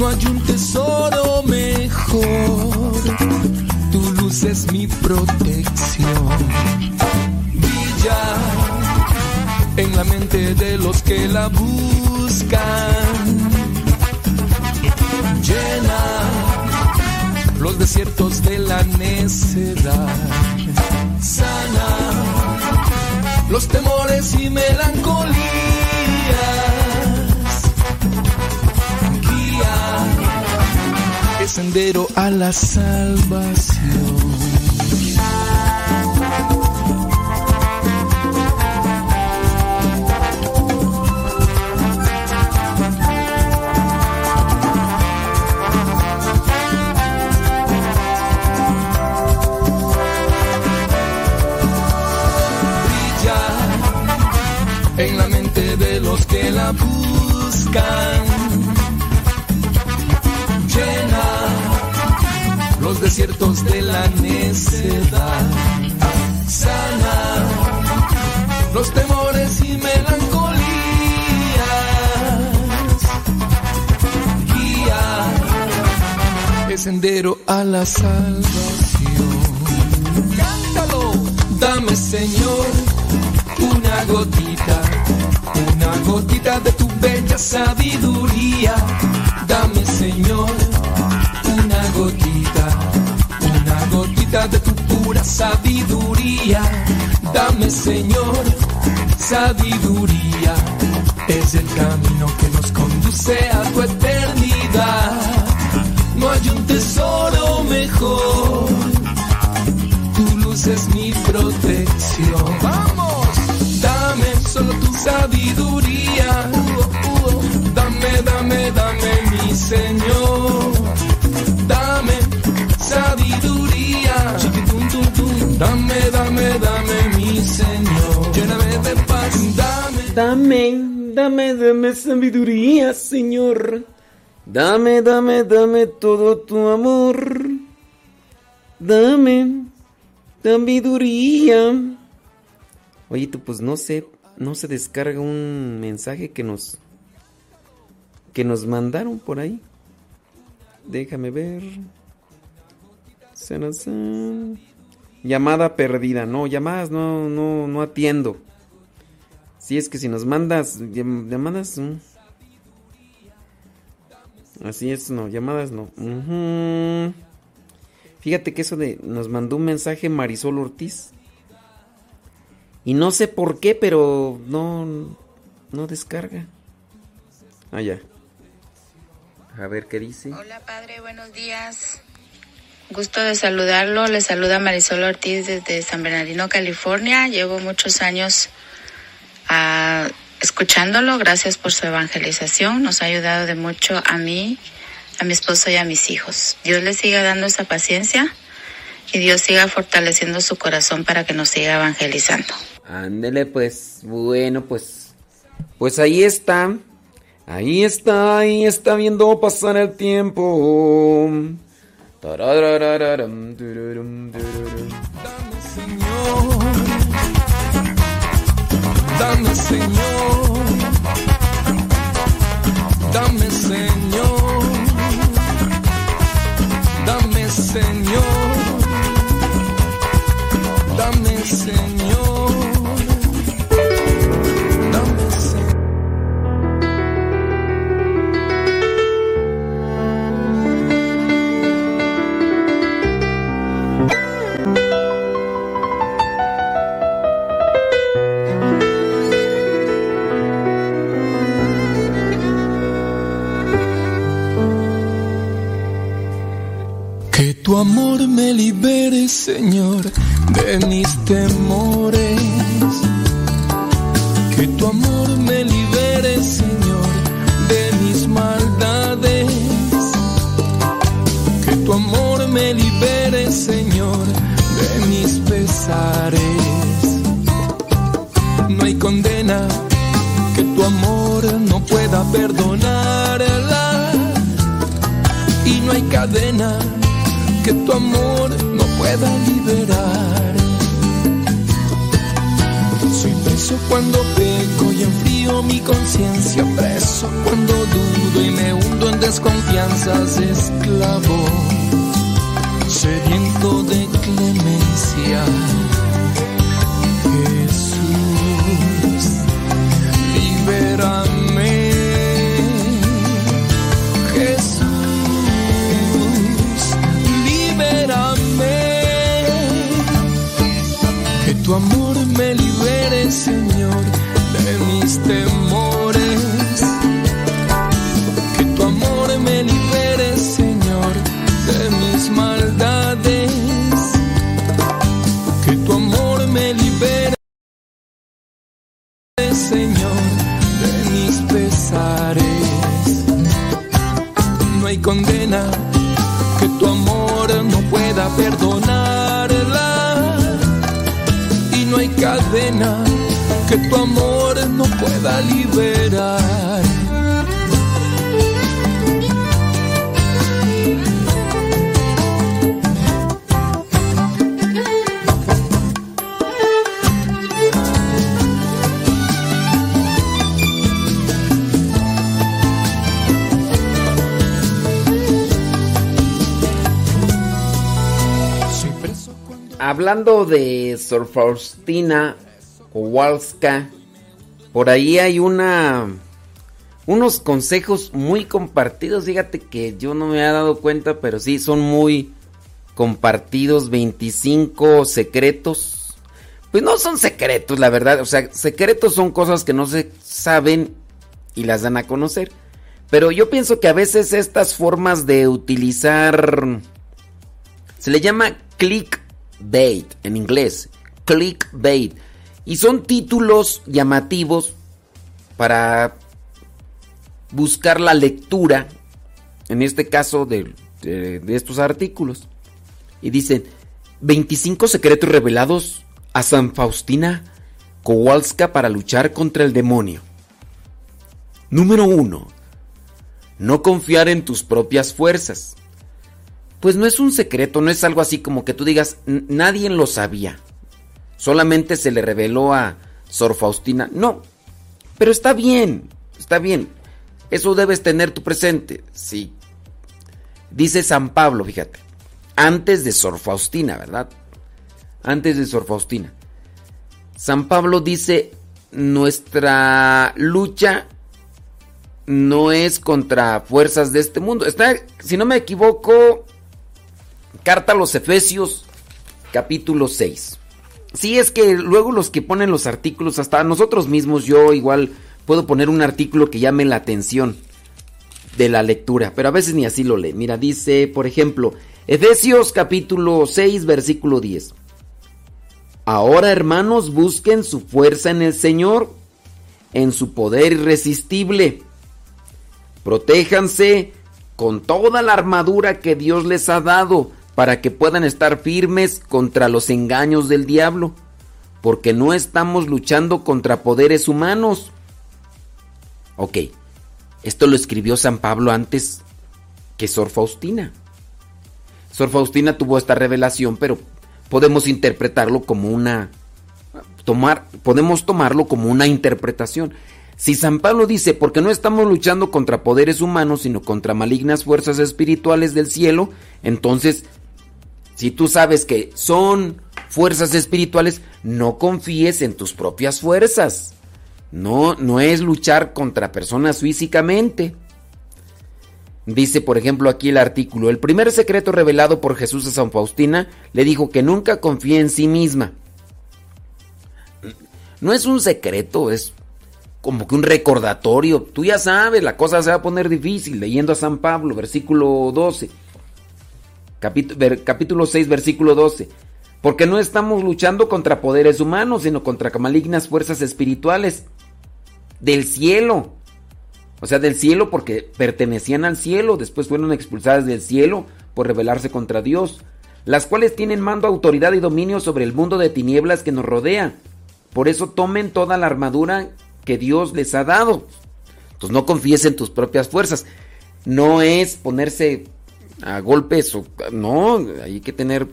S22: No hay un tesoro mejor, tu luz es mi protección. Brilla en la mente de los que la buscan. Llena los desiertos de la necedad. Sana los temores y melancolías. Sendero a la salvación. en la mente de los que la buscan. Desiertos de la necedad. Sana los temores y melancolías. Guía el sendero a la salvación. Cántalo, dame Señor una gotita, una gotita de tu bella sabiduría. Dame Señor una gotita, de tu pura sabiduría. Dame Señor sabiduría, es el camino que nos conduce a tu eternidad. No hay un tesoro mejor tu luz es mi protección. Vamos, dame solo tu sabiduría. Uh, uh, dame, dame, dame, mi Señor. Dame sabiduría. Dame, dame, dame, mi Señor. Lléname de paz, dame.
S1: Dame, dame, dame sabiduría, Señor. Dame, dame, dame todo tu amor. Dame sabiduría. Oye, tú, pues no sé, no se descarga un mensaje que nos que nos mandaron por ahí. Déjame ver. Sanazán. Llamada perdida. No, llamadas no, no, no atiendo. Si es que si nos mandas llam- llamadas. mm. Así es, no, llamadas no. Ujú. Fíjate que eso de nos mandó un mensaje Marisol Ortiz. Y no sé por qué, pero no no descarga. Ah, ya. A ver qué dice.
S24: Hola padre, buenos días. Gusto de saludarlo. Le saluda Marisol Ortiz desde San Bernardino, California. Llevo muchos años ah, escuchándolo. Gracias por su evangelización. Nos ha ayudado de mucho a mí, a mi esposo y a mis hijos. Dios le siga dando esa paciencia y Dios siga fortaleciendo su corazón para que nos siga evangelizando.
S1: Ándele, pues, bueno, pues. Pues ahí está. Ahí está, ahí está viendo pasar el tiempo. Tururum, tururum.
S22: Dame Señor, dame Señor, dame Señor, dame Señor,
S1: Sor Faustina Kowalska, por ahí hay una unos consejos muy compartidos. Fíjate que yo no me había dado cuenta, pero sí son muy compartidos. 25 secretos. Pues no son secretos, la verdad. O sea, secretos son cosas que no se saben y las dan a conocer. Pero yo pienso que a veces estas formas de utilizar se le llama clickbait en inglés. Clickbait. Y son títulos llamativos para buscar la lectura, en este caso de, estos artículos. Y dicen, 25 secretos revelados a San Faustina Kowalska para luchar contra el demonio. Número 1. No confiar en tus propias fuerzas. Pues no es un secreto, no es algo así como que tú digas, "N- nadie lo sabía. Solamente se le reveló a Sor Faustina. No, pero está bien, está bien. Eso debes tener tu presente. Sí. Dice San Pablo, fíjate. Antes de Sor Faustina, ¿verdad? Antes de Sor Faustina. San Pablo dice, nuestra lucha no es contra fuerzas de este mundo. Está, si no me equivoco, carta a los Efesios, capítulo 6. Sí, es que luego los que ponen los artículos, hasta nosotros mismos, yo igual puedo poner un artículo que llame la atención de la lectura, pero a veces ni así lo lee. Mira, dice, por ejemplo, Efesios capítulo 6, versículo 10. Ahora, hermanos, busquen su fuerza en el Señor, en su poder irresistible. Protéjanse con toda la armadura que Dios les ha dado para que puedan estar firmes contra los engaños del diablo, porque no estamos luchando contra poderes humanos. Ok, esto lo escribió San Pablo antes que Sor Faustina. Sor Faustina tuvo esta revelación, pero podemos interpretarlo como una tomar podemos tomarlo como una interpretación. Si San Pablo dice, porque no estamos luchando contra poderes humanos, sino contra malignas fuerzas espirituales del cielo, entonces, si tú sabes que son fuerzas espirituales, no confíes en tus propias fuerzas. No, no es luchar contra personas físicamente. Dice, por ejemplo, aquí el artículo, el primer secreto revelado por Jesús a San Faustina le dijo que nunca confíe en sí misma. No es un secreto, es como que un recordatorio. Tú ya sabes, la cosa se va a poner difícil. Leyendo a San Pablo, versículo 12. Capítulo, ver- capítulo 6, versículo 12. Porque no estamos luchando contra poderes humanos, sino contra malignas fuerzas espirituales del cielo. O sea, del cielo porque pertenecían al cielo, después fueron expulsadas del cielo por rebelarse contra Dios, las cuales tienen mando, autoridad y dominio sobre el mundo de tinieblas que nos rodea. Por eso tomen toda la armadura que Dios les ha dado. Entonces no confíes en tus propias fuerzas. No es ponerse a golpes o no, hay que tener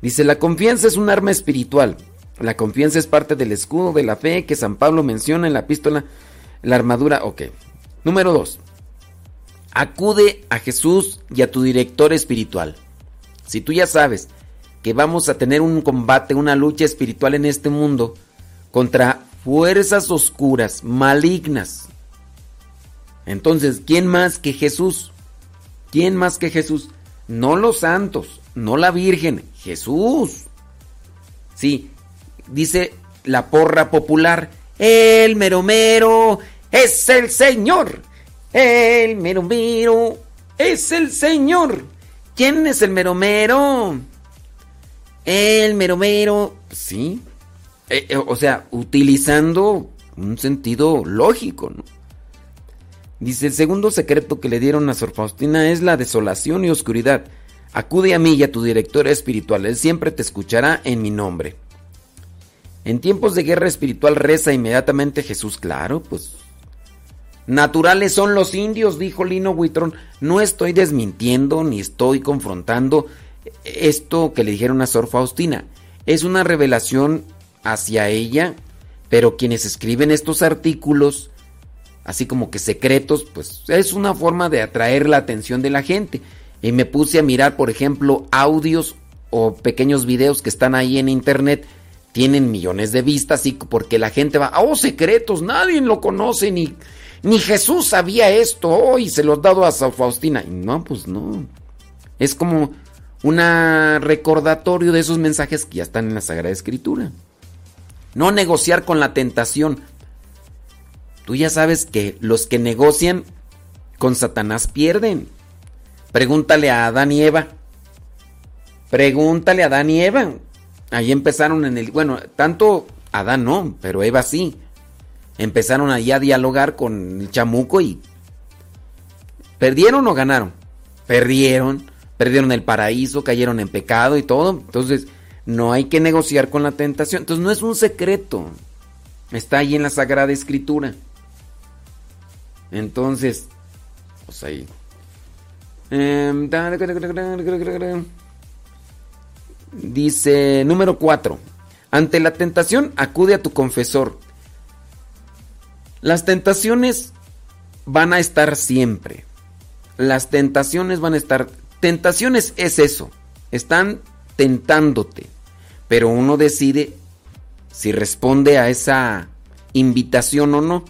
S1: Dice, la confianza es un arma espiritual. La confianza es parte del escudo de la fe que San Pablo menciona en la epístola, la armadura. Ok. Número 2. Acude a Jesús y a tu director espiritual. Si tú ya sabes que vamos a tener un combate, una lucha espiritual en este mundo contra fuerzas oscuras, malignas. Entonces, ¿quién más que Jesús? ¿Quién más que Jesús? No los santos, no la Virgen, Jesús. Sí, dice la porra popular, el mero mero es el Señor. El mero mero es el Señor. ¿Quién es el mero mero? El mero mero, sí. Eh, eh, o sea, utilizando un sentido lógico, ¿no? Dice, el segundo secreto que le dieron a Sor Faustina es la desolación y oscuridad. Acude a mí y a tu director espiritual, él siempre te escuchará en mi nombre. En tiempos de guerra espiritual reza inmediatamente Jesús, claro, pues Naturales son los indios, dijo Lino Huitrón. No estoy desmintiendo ni estoy confrontando esto que le dijeron a Sor Faustina. Es una revelación hacia ella, pero quienes escriben estos artículos, así como que secretos, pues es una forma de atraer la atención de la gente. Y me puse a mirar, por ejemplo, audios o pequeños videos que están ahí en internet. Tienen millones de vistas y porque la gente va, oh, secretos, nadie lo conoce ni ni Jesús sabía esto hoy y se lo ha dado a San Faustina. No, pues no. Es como un recordatorio de esos mensajes que ya están en la Sagrada Escritura. No negociar con la tentación. Tú ya sabes que los que negocian con Satanás pierden. Pregúntale a Adán y Eva. Pregúntale a Adán y Eva. Ahí empezaron en el... Bueno, tanto Adán no, pero Eva sí empezaron allá a dialogar con el chamuco y perdieron o ganaron. Perdieron, perdieron el paraíso, cayeron en pecado y todo. Entonces, no hay que negociar con la tentación. Entonces, no es un secreto. Está ahí en la Sagrada Escritura. Entonces, pues ahí. Em, dice número 4. Ante la tentación, acude a tu confesor las tentaciones van a estar siempre. Las tentaciones van a estar... Tentaciones es eso. Están tentándote. Pero uno decide si responde a esa invitación o no.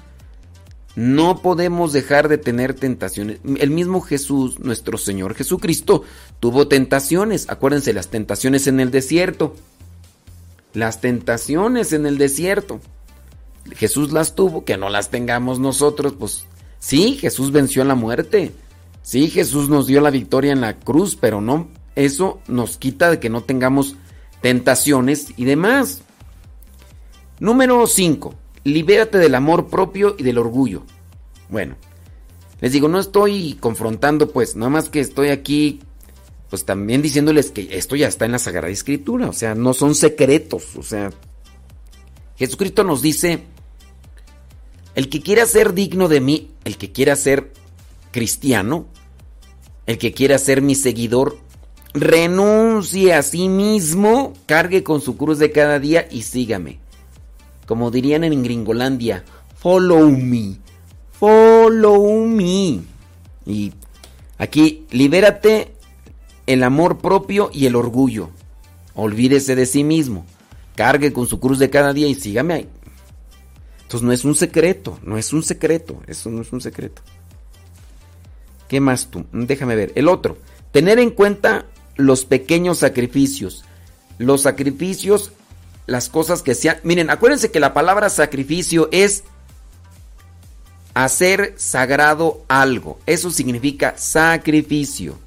S1: No podemos dejar de tener tentaciones. El mismo Jesús, nuestro Señor Jesucristo, tuvo tentaciones. Acuérdense, las tentaciones en el desierto. Las tentaciones en el desierto. Jesús las tuvo, que no las tengamos nosotros, pues sí, Jesús venció la muerte. Sí, Jesús nos dio la victoria en la cruz, pero no, eso nos quita de que no tengamos tentaciones y demás. Número 5. Libérate del amor propio y del orgullo. Bueno, les digo, no estoy confrontando, pues, nada más que estoy aquí, pues también diciéndoles que esto ya está en la Sagrada Escritura, o sea, no son secretos, o sea, Jesucristo nos dice el que quiera ser digno de mí, el que quiera ser cristiano, el que quiera ser mi seguidor, renuncie a sí mismo, cargue con su cruz de cada día y sígame. Como dirían en Gringolandia, follow me, follow me. Y aquí, libérate el amor propio y el orgullo. Olvídese de sí mismo. Cargue con su cruz de cada día y sígame ahí. Entonces no es un secreto, no es un secreto, eso no es un secreto. ¿Qué más tú? Déjame ver. El otro, tener en cuenta los pequeños sacrificios. Los sacrificios, las cosas que sean... Miren, acuérdense que la palabra sacrificio es hacer sagrado algo. Eso significa sacrificio.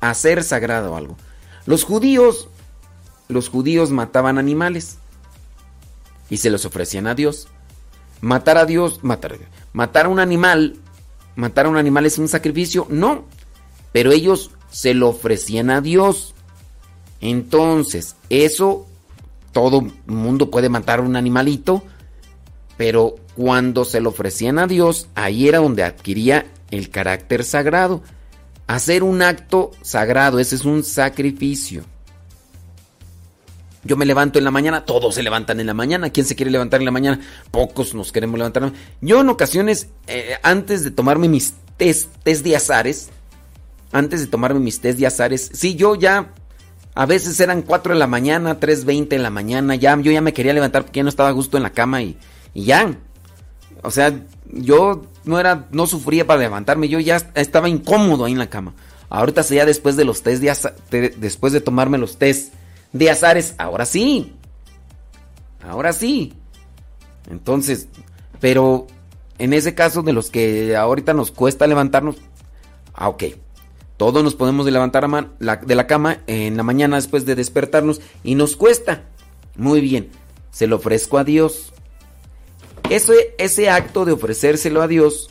S1: Hacer sagrado algo. Los judíos, los judíos mataban animales y se los ofrecían a Dios. Matar a Dios, matar, matar a un animal, matar a un animal es un sacrificio, no, pero ellos se lo ofrecían a Dios. Entonces, eso todo mundo puede matar un animalito, pero cuando se lo ofrecían a Dios, ahí era donde adquiría el carácter sagrado. Hacer un acto sagrado, ese es un sacrificio. Yo me levanto en la mañana, todos se levantan en la mañana. ¿Quién se quiere levantar en la mañana? Pocos nos queremos levantar. Yo en ocasiones, eh, antes de tomarme mis test, test de azares, antes de tomarme mis test de azares, sí, yo ya, a veces eran 4 de la mañana, 3.20 en la mañana, ya, yo ya me quería levantar porque ya no estaba a gusto en la cama y, y ya. O sea, yo no era, no sufría para levantarme, yo ya estaba incómodo ahí en la cama. Ahorita ya después de los test de después de tomarme los test de azares, ahora sí. Ahora sí. Entonces, pero en ese caso de los que ahorita nos cuesta levantarnos, ah, ok. Todos nos podemos levantar de la cama en la mañana después de despertarnos y nos cuesta. Muy bien, se lo ofrezco a Dios. Ese, ese acto de ofrecérselo a Dios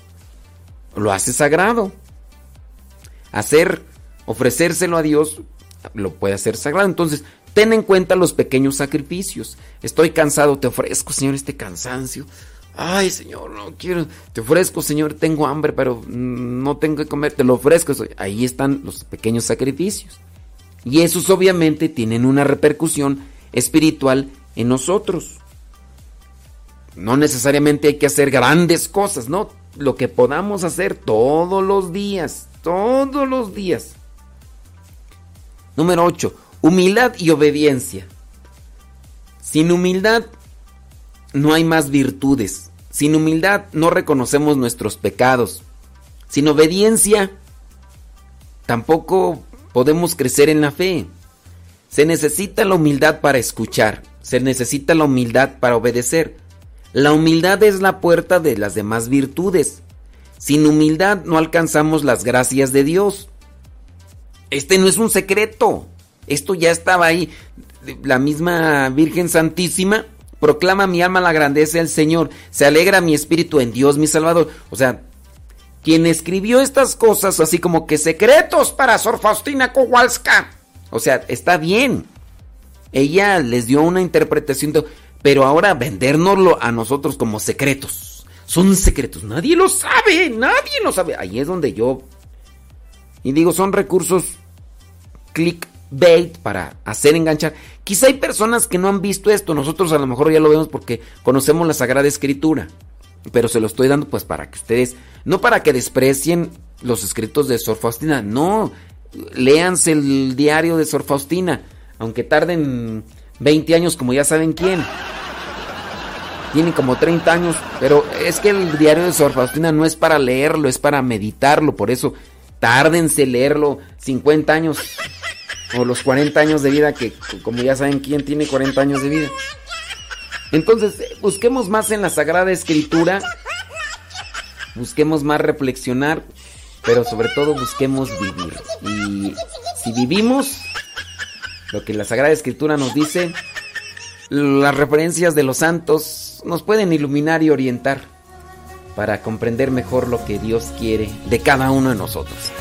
S1: lo hace sagrado. Hacer, ofrecérselo a Dios lo puede hacer sagrado. Entonces, ten en cuenta los pequeños sacrificios. Estoy cansado, te ofrezco, Señor, este cansancio. Ay, Señor, no quiero. Te ofrezco, Señor, tengo hambre, pero no tengo que comer. Te lo ofrezco. Ahí están los pequeños sacrificios. Y esos obviamente tienen una repercusión espiritual en nosotros. No necesariamente hay que hacer grandes cosas, ¿no? Lo que podamos hacer todos los días, todos los días. Número 8. Humildad y obediencia. Sin humildad no hay más virtudes. Sin humildad no reconocemos nuestros pecados. Sin obediencia tampoco podemos crecer en la fe. Se necesita la humildad para escuchar. Se necesita la humildad para obedecer. La humildad es la puerta de las demás virtudes. Sin humildad no alcanzamos las gracias de Dios. Este no es un secreto. Esto ya estaba ahí. La misma Virgen Santísima proclama mi alma la grandeza del Señor. Se alegra mi espíritu en Dios mi Salvador. O sea, quien escribió estas cosas así como que secretos para Sor Faustina Kowalska. O sea, está bien. Ella les dio una interpretación, pero ahora vendérnoslo a nosotros como secretos. Son secretos, nadie lo sabe, nadie lo sabe. Ahí es donde yo... Y digo, son recursos clickbait para hacer enganchar. Quizá hay personas que no han visto esto, nosotros a lo mejor ya lo vemos porque conocemos la Sagrada Escritura. Pero se lo estoy dando pues para que ustedes, no para que desprecien los escritos de Sor Faustina, no, léanse el diario de Sor Faustina, aunque tarden 20 años como ya saben quién. Tienen como 30 años, pero es que el diario de Sor Faustina no es para leerlo, es para meditarlo, por eso tárdense en leerlo 50 años o los 40 años de vida que como ya saben quién tiene 40 años de vida. Entonces, busquemos más en la Sagrada Escritura, busquemos más reflexionar, pero sobre todo busquemos vivir. Y si vivimos lo que la Sagrada Escritura nos dice, las referencias de los santos nos pueden iluminar y orientar para comprender mejor lo que Dios quiere de cada uno de nosotros.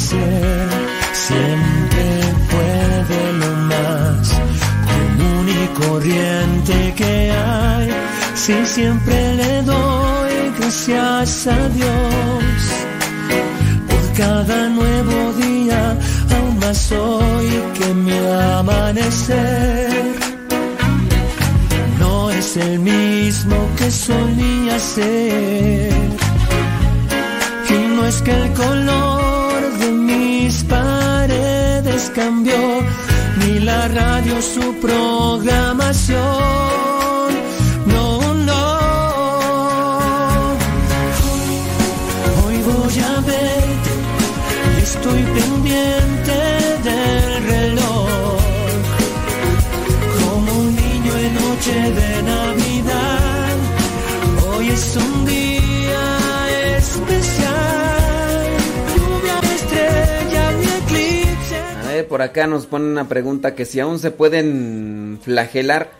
S25: Amanecer siempre fue de lo más común y corriente que hay. Si siempre le doy gracias a Dios por cada nuevo día, aún más hoy que mi amanecer no es el mismo que solía ser. Y no es que el color cambió, ni la radio su programación.
S1: Por acá nos ponen una pregunta que si aún se pueden flagelar.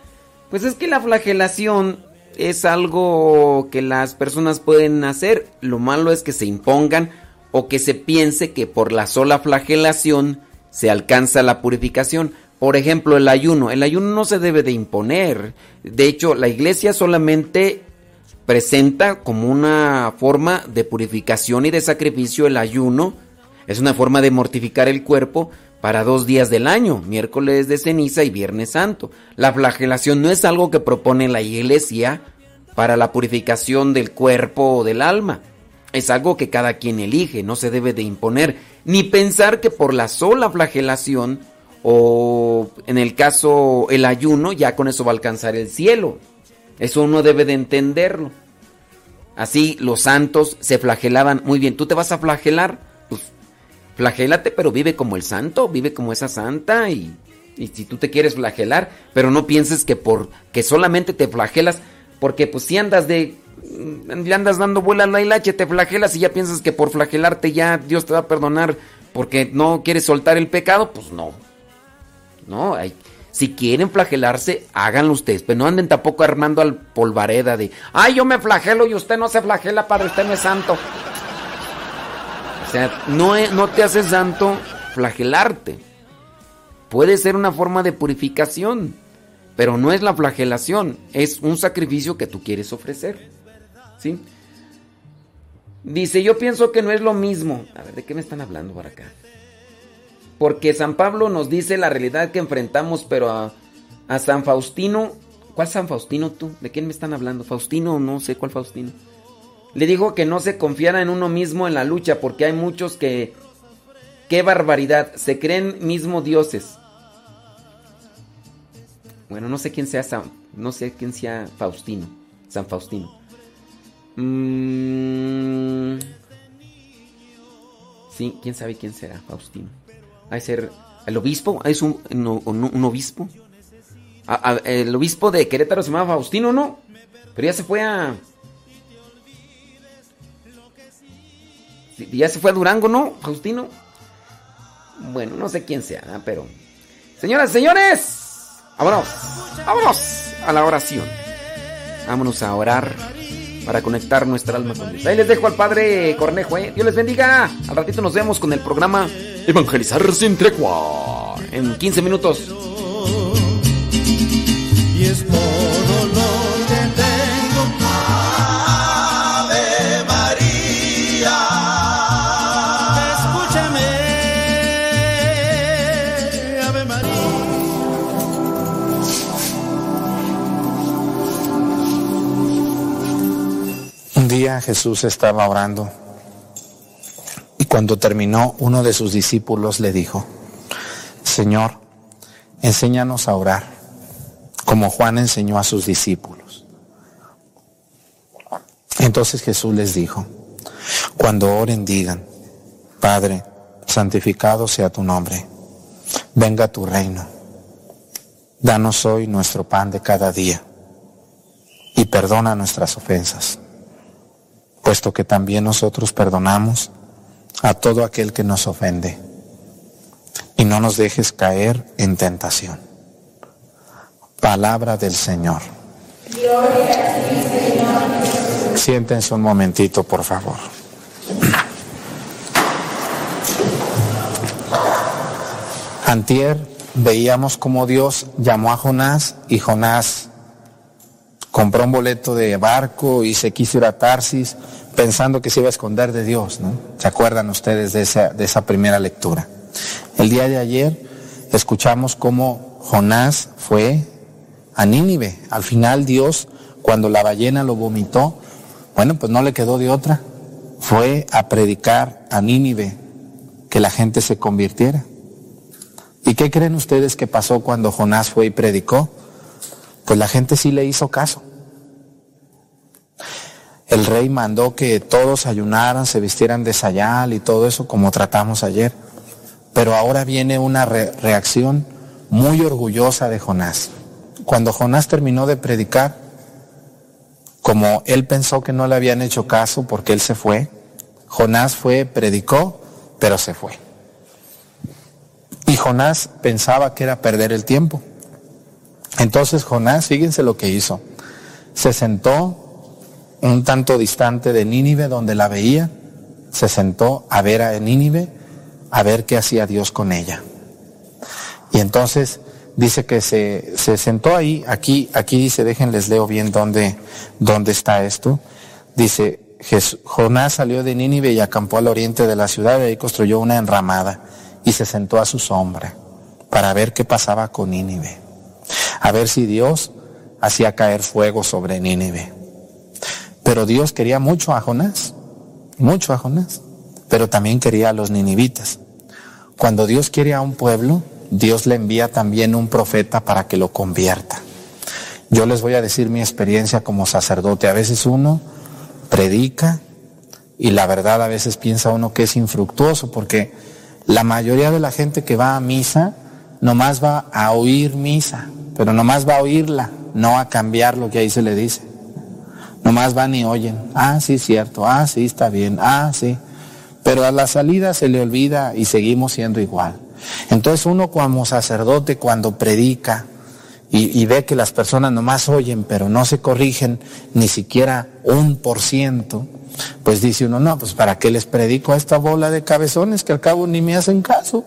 S1: Pues es que la flagelación es algo que las personas pueden hacer. Lo malo es que se impongan o que se piense que por la sola flagelación se alcanza la purificación. Por ejemplo, el ayuno. El ayuno no se debe de imponer. De hecho, la iglesia solamente presenta como una forma de purificación y de sacrificio el ayuno. Es una forma de mortificar el cuerpo para dos días del año, miércoles de ceniza y viernes santo. La flagelación no es algo que propone la iglesia para la purificación del cuerpo o del alma. Es algo que cada quien elige, no se debe de imponer, ni pensar que por la sola flagelación o en el caso el ayuno, ya con eso va a alcanzar el cielo. Eso uno debe de entenderlo. Así los santos se flagelaban muy bien. ¿Tú te vas a flagelar? Pues flagélate, pero vive como el santo, vive como esa santa y, y si tú te quieres flagelar, pero no pienses que por que solamente te flagelas, porque pues si andas de le andas dando vuela a la hilache, te flagelas y ya piensas que por flagelarte ya Dios te va a perdonar porque no quieres soltar el pecado, pues no. No, hay, si quieren flagelarse, háganlo ustedes, pero no anden tampoco armando al polvareda de, ay, yo me flagelo y usted no se flagela para usted no es santo. O sea, no, no te hace santo flagelarte. Puede ser una forma de purificación, pero no es la flagelación, es un sacrificio que tú quieres ofrecer. ¿Sí? Dice, yo pienso que no es lo mismo. A ver, ¿de qué me están hablando por acá? Porque San Pablo nos dice la realidad que enfrentamos, pero a, a San Faustino, ¿cuál San Faustino tú? ¿De quién me están hablando? Faustino, no sé cuál Faustino. Le dijo que no se confiara en uno mismo en la lucha, porque hay muchos que, qué barbaridad, se creen mismo dioses. Bueno, no sé quién sea San, no sé quién sea Faustino, San Faustino. Mm, sí, quién sabe quién será Faustino. Ha de ser el obispo, es un, un- obispo. A- a- el obispo de Querétaro se llamaba Faustino, ¿no? Pero ya se fue a. Ya se fue a Durango, ¿no? Faustino. Bueno, no sé quién sea, ¿ah? pero. Señoras, señores, vámonos, vámonos a la oración. Vámonos a orar para conectar nuestra alma con Dios. Ahí les dejo al Padre Cornejo, ¿eh? Dios les bendiga. Al ratito nos vemos con el programa Evangelizar sin tregua. En 15 minutos.
S26: Jesús estaba orando y cuando terminó uno de sus discípulos le dijo, Señor, enséñanos a orar, como Juan enseñó a sus discípulos. Entonces Jesús les dijo, cuando oren digan, Padre, santificado sea tu nombre, venga tu reino, danos hoy nuestro pan de cada día y perdona nuestras ofensas puesto que también nosotros perdonamos a todo aquel que nos ofende. Y no nos dejes caer en tentación. Palabra del Señor. Siéntense un momentito, por favor. Antier veíamos cómo Dios llamó a Jonás y Jonás compró un boleto de barco y se quiso ir a Tarsis pensando que se iba a esconder de Dios, ¿no? ¿Se acuerdan ustedes de esa, de esa primera lectura? El día de ayer escuchamos cómo Jonás fue a Nínive. Al final Dios, cuando la ballena lo vomitó, bueno, pues no le quedó de otra. Fue a predicar a Nínive que la gente se convirtiera. ¿Y qué creen ustedes que pasó cuando Jonás fue y predicó? Pues la gente sí le hizo caso. El rey mandó que todos ayunaran, se vistieran de sayal y todo eso como tratamos ayer. Pero ahora viene una re- reacción muy orgullosa de Jonás. Cuando Jonás terminó de predicar, como él pensó que no le habían hecho caso porque él se fue, Jonás fue, predicó, pero se fue. Y Jonás pensaba que era perder el tiempo. Entonces Jonás, fíjense lo que hizo. Se sentó un tanto distante de Nínive donde la veía, se sentó a ver a Nínive, a ver qué hacía Dios con ella. Y entonces dice que se, se sentó ahí, aquí, aquí dice, déjenles leo bien dónde, dónde está esto. Dice, Jonás salió de Nínive y acampó al oriente de la ciudad y ahí construyó una enramada y se sentó a su sombra para ver qué pasaba con Nínive. A ver si Dios hacía caer fuego sobre Nínive. Pero Dios quería mucho a Jonás, mucho a Jonás, pero también quería a los ninivitas. Cuando Dios quiere a un pueblo, Dios le envía también un profeta para que lo convierta. Yo les voy a decir mi experiencia como sacerdote. A veces uno predica y la verdad a veces piensa uno que es infructuoso porque la mayoría de la gente que va a misa nomás va a oír misa, pero nomás va a oírla, no a cambiar lo que ahí se le dice. Nomás van y oyen, ah, sí, cierto, ah, sí, está bien, ah, sí. Pero a la salida se le olvida y seguimos siendo igual. Entonces uno como sacerdote cuando predica y, ve que las personas nomás oyen pero no se corrigen ni siquiera un por ciento, pues dice uno, no, pues ¿para qué les predico a esta bola de cabezones que al cabo ni me hacen caso?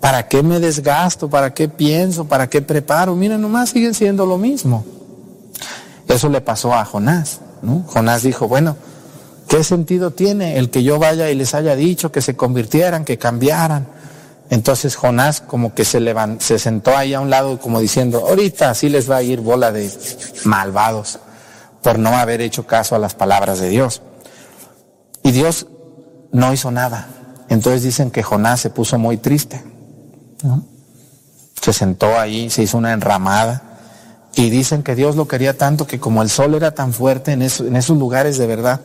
S26: ¿Para qué me desgasto? ¿Para qué pienso? ¿Para qué preparo? Miren, nomás siguen siendo lo mismo. Eso le pasó a Jonás. Jonás dijo, bueno, ¿qué sentido tiene el que yo vaya y les haya dicho que se convirtieran, que cambiaran? Entonces Jonás como que se, levan- se sentó ahí a un lado como diciendo, ahorita así les va a ir bola de malvados por no haber hecho caso a las palabras de Dios. Y Dios no hizo nada. Entonces dicen que Jonás se puso muy triste. Se sentó ahí, se hizo una enramada. Y dicen que Dios lo quería tanto que como el sol era tan fuerte en, eso- en esos lugares de verdad,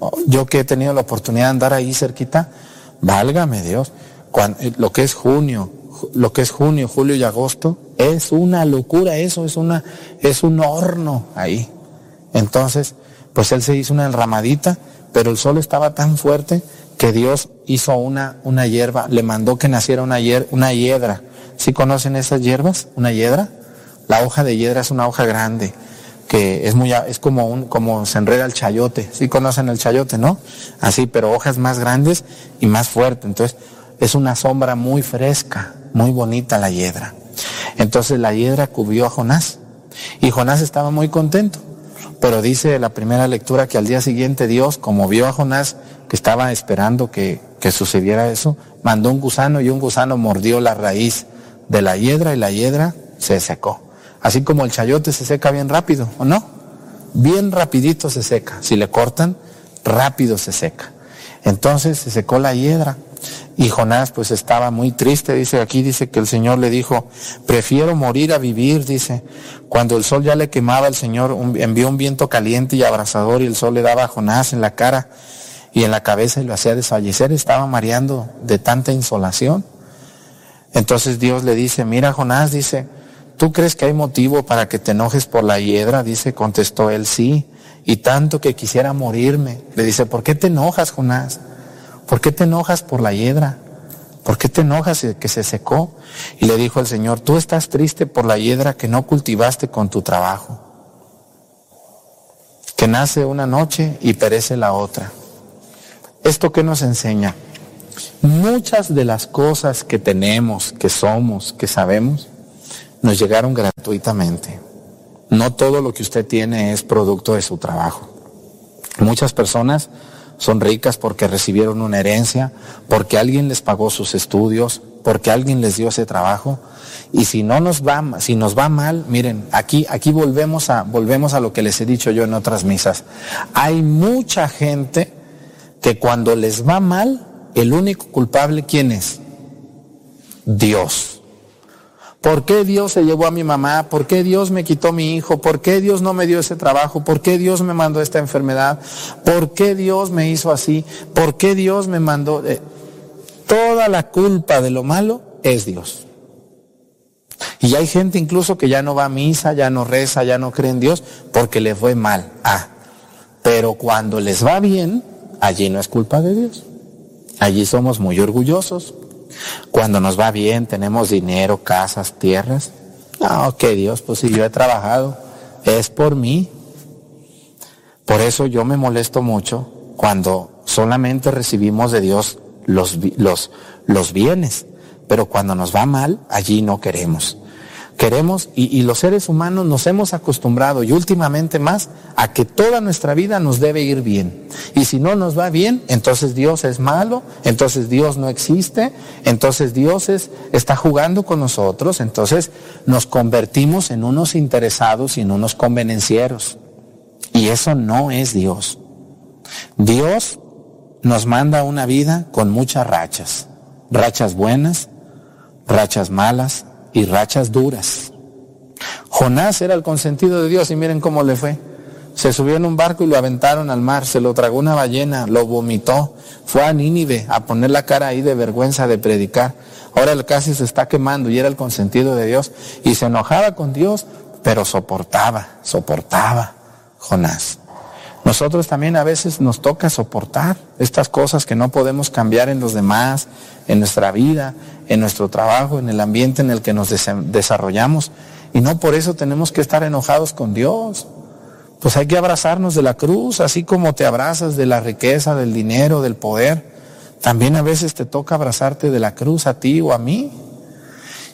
S26: oh, yo que he tenido la oportunidad de andar ahí cerquita, válgame Dios, eh, lo que es junio, ju- lo que es junio, julio y agosto, es una locura eso, es una, es un horno ahí. Entonces, pues él se hizo una enramadita, pero el sol estaba tan fuerte que Dios hizo una, una hierba, le mandó que naciera una, hier- una hiedra. ¿Sí conocen esas hierbas? ¿Una hiedra? La hoja de hiedra es una hoja grande, que es muy, es como un, como se enreda el chayote. ¿Sí conocen el chayote, no? Así, pero hojas más grandes y más fuertes. Entonces, es una sombra muy fresca, muy bonita la hiedra. Entonces la hiedra cubrió a Jonás. Y Jonás estaba muy contento. Pero dice la primera lectura que al día siguiente Dios, como vio a Jonás que estaba esperando que, que sucediera eso, mandó un gusano y un gusano mordió la raíz de la hiedra y la hiedra se secó. Así como el chayote se seca bien rápido, ¿o no? Bien rapidito se seca. Si le cortan, rápido se seca. Entonces se secó la hiedra. Y Jonás pues estaba muy triste, dice aquí, dice que el Señor le dijo, prefiero morir a vivir, dice. Cuando el sol ya le quemaba, el Señor envió un viento caliente y abrasador y el sol le daba a Jonás en la cara y en la cabeza y lo hacía desfallecer, estaba mareando de tanta insolación. Entonces Dios le dice, mira Jonás, dice, ¿tú crees que hay motivo para que te enojes por la hiedra? Dice, contestó él, sí, y tanto que quisiera morirme. Le dice, ¿por qué te enojas, Jonás? ¿Por qué te enojas por la hiedra? ¿Por qué te enojas que se secó? Y le dijo el Señor, tú estás triste por la hiedra que no cultivaste con tu trabajo, que nace una noche y perece la otra. ¿Esto qué nos enseña? Muchas de las cosas que tenemos, que somos, que sabemos, nos llegaron gratuitamente. No todo lo que usted tiene es producto de su trabajo. Muchas personas son ricas porque recibieron una herencia, porque alguien les pagó sus estudios, porque alguien les dio ese trabajo. Y si no nos va, si nos va mal, miren, aquí, aquí volvemos a, volvemos a lo que les he dicho yo en otras misas. Hay mucha gente que cuando les va mal, el único culpable, ¿quién es? Dios. ¿Por qué Dios se llevó a mi mamá? ¿Por qué Dios me quitó mi hijo? ¿Por qué Dios no me dio ese trabajo? ¿Por qué Dios me mandó esta enfermedad? ¿Por qué Dios me hizo así? ¿Por qué Dios me mandó? eh, toda la culpa de lo malo es Dios. Y hay gente incluso que ya no va a misa, ya no reza, ya no cree en Dios porque le fue mal. Ah, pero cuando les va bien, allí no es culpa de Dios. Allí somos muy orgullosos. Cuando nos va bien, tenemos dinero, casas, tierras. No, que Dios, pues si yo he trabajado, es por mí. Por eso yo me molesto mucho cuando solamente recibimos de Dios los, los, los bienes, pero cuando nos va mal, allí no queremos. Queremos, y, los seres humanos nos hemos acostumbrado, y últimamente más, a que toda nuestra vida nos debe ir bien. Y si no nos va bien, entonces Dios es malo, entonces Dios no existe, entonces Dios es- está jugando con nosotros, entonces nos convertimos en unos interesados y en unos convenencieros. Y eso no es Dios. Dios nos manda una vida con muchas rachas. Rachas buenas, rachas malas y rachas duras. Jonás era el consentido de Dios y miren cómo le fue. Se subió en un barco y lo aventaron al mar, se lo tragó una ballena, lo vomitó, fue a Nínive a poner la cara ahí de vergüenza de predicar. Ahora el casi se está quemando y era el consentido de Dios y se enojaba con Dios, pero soportaba, soportaba Jonás. Nosotros también a veces nos toca soportar estas cosas que no podemos cambiar en los demás, en nuestra vida, en nuestro trabajo, en el ambiente en el que nos desarrollamos. Y no por eso tenemos que estar enojados con Dios. Pues hay que abrazarnos de la cruz, así como te abrazas de la riqueza, del dinero, del poder. También a veces te toca abrazarte de la cruz a ti o a mí.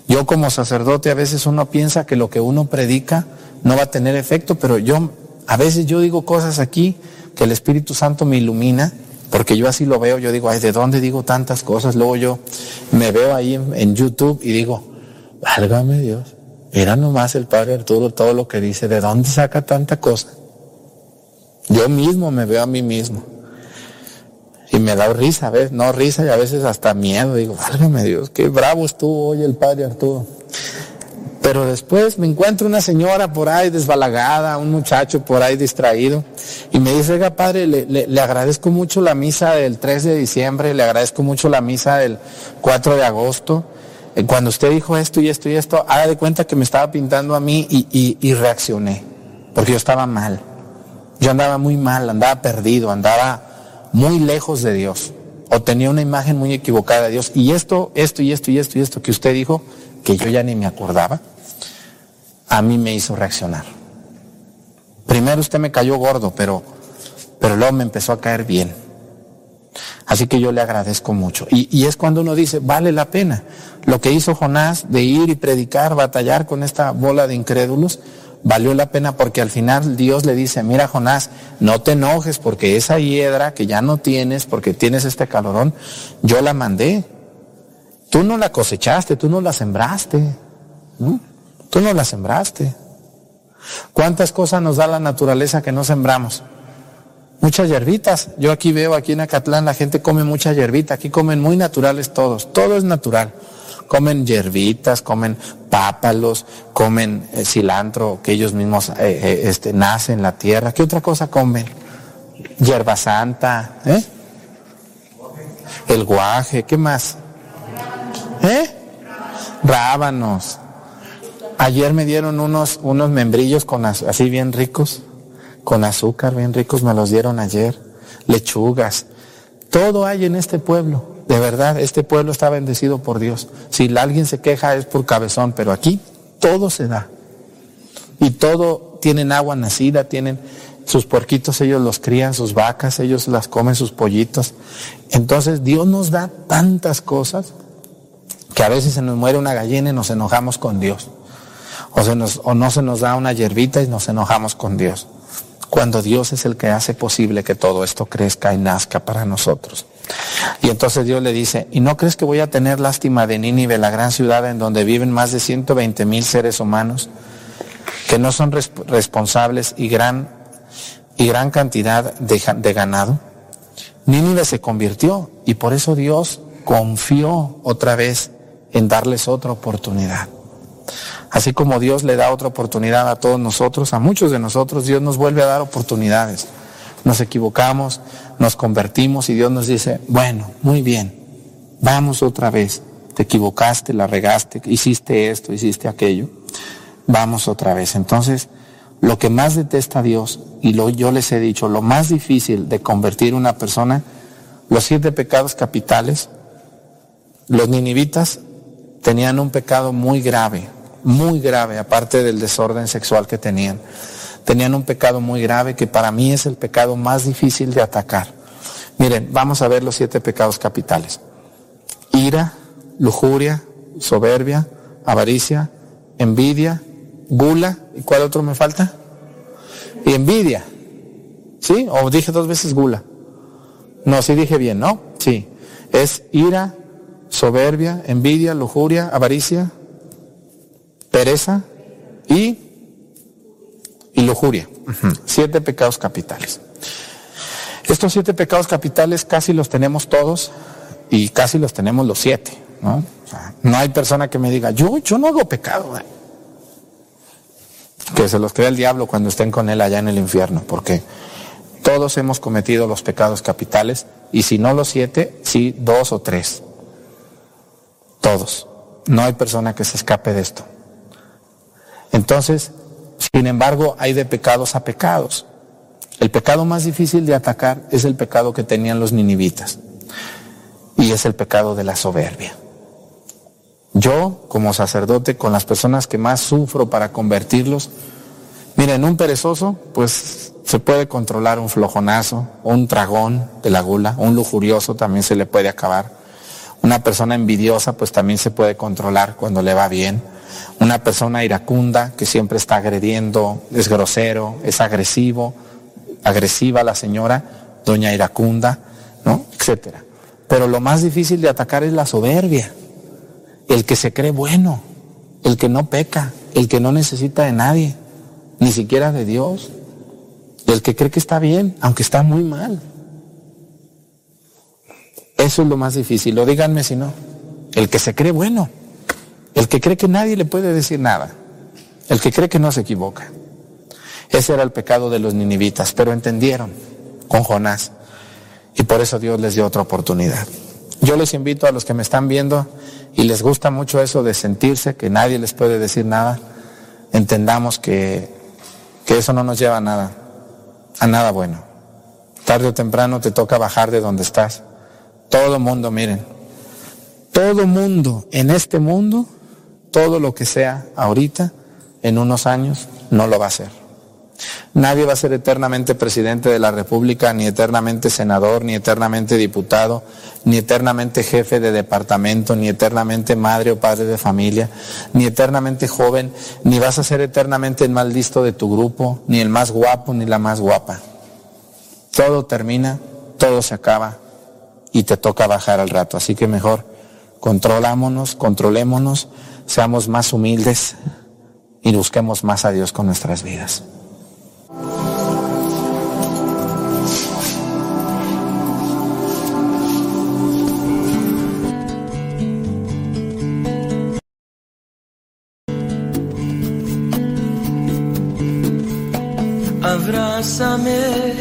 S26: Yo como sacerdote a veces uno piensa que lo que uno predica no va a tener efecto, pero yo a veces yo digo cosas aquí que el Espíritu Santo me ilumina, porque yo así lo veo, yo digo, ay, ¿de dónde digo tantas cosas? Luego yo me veo ahí en, YouTube y digo, válgame Dios, mira nomás el Padre Arturo todo lo que dice, ¿de dónde saca tanta cosa? Yo mismo me veo a mí mismo. Y me da risa, a veces, no risa y a veces hasta miedo. Digo, válgame Dios, qué bravo estuvo hoy el padre Arturo. Pero después me encuentro una señora por ahí desbalagada, un muchacho por ahí distraído, y me dice, oiga padre, le, le- le agradezco mucho la misa del 3 de diciembre, le agradezco mucho la misa del 4 de agosto. Eh, Cuando usted dijo esto y esto y esto, haga de cuenta que me estaba pintando a mí y, y- y reaccioné, porque yo estaba mal. Yo andaba muy mal, andaba perdido, andaba muy lejos de Dios, o tenía una imagen muy equivocada de Dios. Y esto, esto y esto y esto y esto que usted dijo, que yo ya ni me acordaba, a mí me hizo reaccionar. Primero usted me cayó gordo, pero, pero luego me empezó a caer bien. Así que yo le agradezco mucho. Y, es cuando uno dice, vale la pena. Lo que hizo Jonás de ir y predicar, batallar con esta bola de incrédulos, valió la pena porque al final Dios le dice, mira Jonás, no te enojes porque esa hiedra que ya no tienes, porque tienes este calorón, yo la mandé. Tú no la cosechaste, tú no la sembraste. Tú no la sembraste. ¿Cuántas cosas nos da la naturaleza que no sembramos? Muchas hierbitas. Yo aquí veo, aquí en Acatlán, la gente come mucha hierbita. Aquí comen muy naturales todos. Todo es natural. Comen hierbitas, comen pápalos, comen eh, cilantro que ellos mismos eh, eh, este, nacen en la tierra. ¿Qué otra cosa comen? Hierba santa, ¿eh? El guaje, ¿qué más? ¿Eh? Rábanos. Ayer me dieron unos, unos membrillos con así bien ricos, con azúcar bien ricos, me los dieron ayer. Lechugas. Todo hay en este pueblo. De verdad, este pueblo está bendecido por Dios. Si alguien se queja es por cabezón, pero aquí todo se da. Y todo, tienen agua nacida, tienen sus puerquitos, ellos los crían, sus vacas, ellos las comen, sus pollitos. Entonces Dios nos da tantas cosas que a veces se nos muere una gallina y nos enojamos con Dios. O, o no se nos da una hierbita y nos enojamos con Dios. Cuando Dios es el que hace posible que todo esto crezca y nazca para nosotros. Y entonces Dios le dice, ¿y no crees que voy a tener lástima de Nínive, la gran ciudad en donde viven más de 120 mil seres humanos, que no son res- responsables y gran, y gran cantidad de, de ganado? Nínive se convirtió y por eso Dios confió otra vez en darles otra oportunidad. Así como Dios le da otra oportunidad a todos nosotros, a muchos de nosotros, Dios nos vuelve a dar oportunidades. Nos equivocamos, nos convertimos y Dios nos dice, bueno, muy bien, vamos otra vez. Te equivocaste, la regaste, hiciste esto, hiciste aquello. Vamos otra vez. Entonces, lo que más detesta Dios, y lo, yo les he dicho, lo más difícil de convertir una persona, los siete pecados capitales, los ninivitas tenían un pecado muy grave, muy grave, aparte del desorden sexual que tenían. Tenían un pecado muy grave que para mí es el pecado más difícil de atacar. Miren, vamos a ver los siete pecados capitales. Ira, lujuria, soberbia, avaricia, envidia, gula, ¿y cuál otro me falta? Y envidia. ¿Sí? ¿O dije dos veces gula? No, sí dije bien, ¿no? Sí. Es ira, soberbia, envidia, lujuria, avaricia, pereza y, y lujuria. Siete pecados capitales. Estos siete pecados capitales casi los tenemos todos y casi los tenemos los siete, ¿no? O sea, no hay persona que me diga, yo, yo no hago pecado. ¿eh?". Que se los crea el diablo cuando estén con él allá en el infierno, porque todos hemos cometido los pecados capitales y si no los siete, sí dos o tres. Todos. No hay persona que se escape de esto. Entonces, sin embargo, hay de pecados a pecados. El pecado más difícil de atacar es el pecado que tenían los ninivitas. Y es el pecado de la soberbia. Yo, como sacerdote, con las personas que más sufro para convertirlos, miren, un perezoso, pues se puede controlar un flojonazo, un tragón de la gula, un lujurioso también se le puede acabar. Una persona envidiosa, pues también se puede controlar cuando le va bien. Una persona iracunda que siempre está agrediendo, es grosero, es agresivo, agresiva la señora, doña iracunda, ¿no? Etcétera. Pero lo más difícil de atacar es la soberbia. El que se cree bueno, el que no peca, el que no necesita de nadie, ni siquiera de Dios. El que cree que está bien, aunque está muy mal. Eso es lo más difícil. O díganme si no. El que se cree bueno. El que cree que nadie le puede decir nada. El que cree que no se equivoca. Ese era el pecado de los ninivitas, pero entendieron con Jonás. Y por eso Dios les dio otra oportunidad. Yo les invito a los que me están viendo y les gusta mucho eso de sentirse que nadie les puede decir nada, entendamos que, que eso no nos lleva a nada, a nada bueno. Tarde o temprano te toca bajar de donde estás. Todo mundo, miren, todo mundo en este mundo, todo lo que sea ahorita, en unos años, no lo va a hacer. Nadie va a ser eternamente presidente de la República, ni eternamente senador, ni eternamente diputado, ni eternamente jefe de departamento, ni eternamente madre o padre de familia, ni eternamente joven, ni vas a ser eternamente el más listo de tu grupo, ni el más guapo, ni la más guapa. Todo termina, todo se acaba y te toca bajar al rato. Así que mejor controlámonos, controlémonos, seamos más humildes y busquemos más a Dios con nuestras vidas.
S22: Abrázame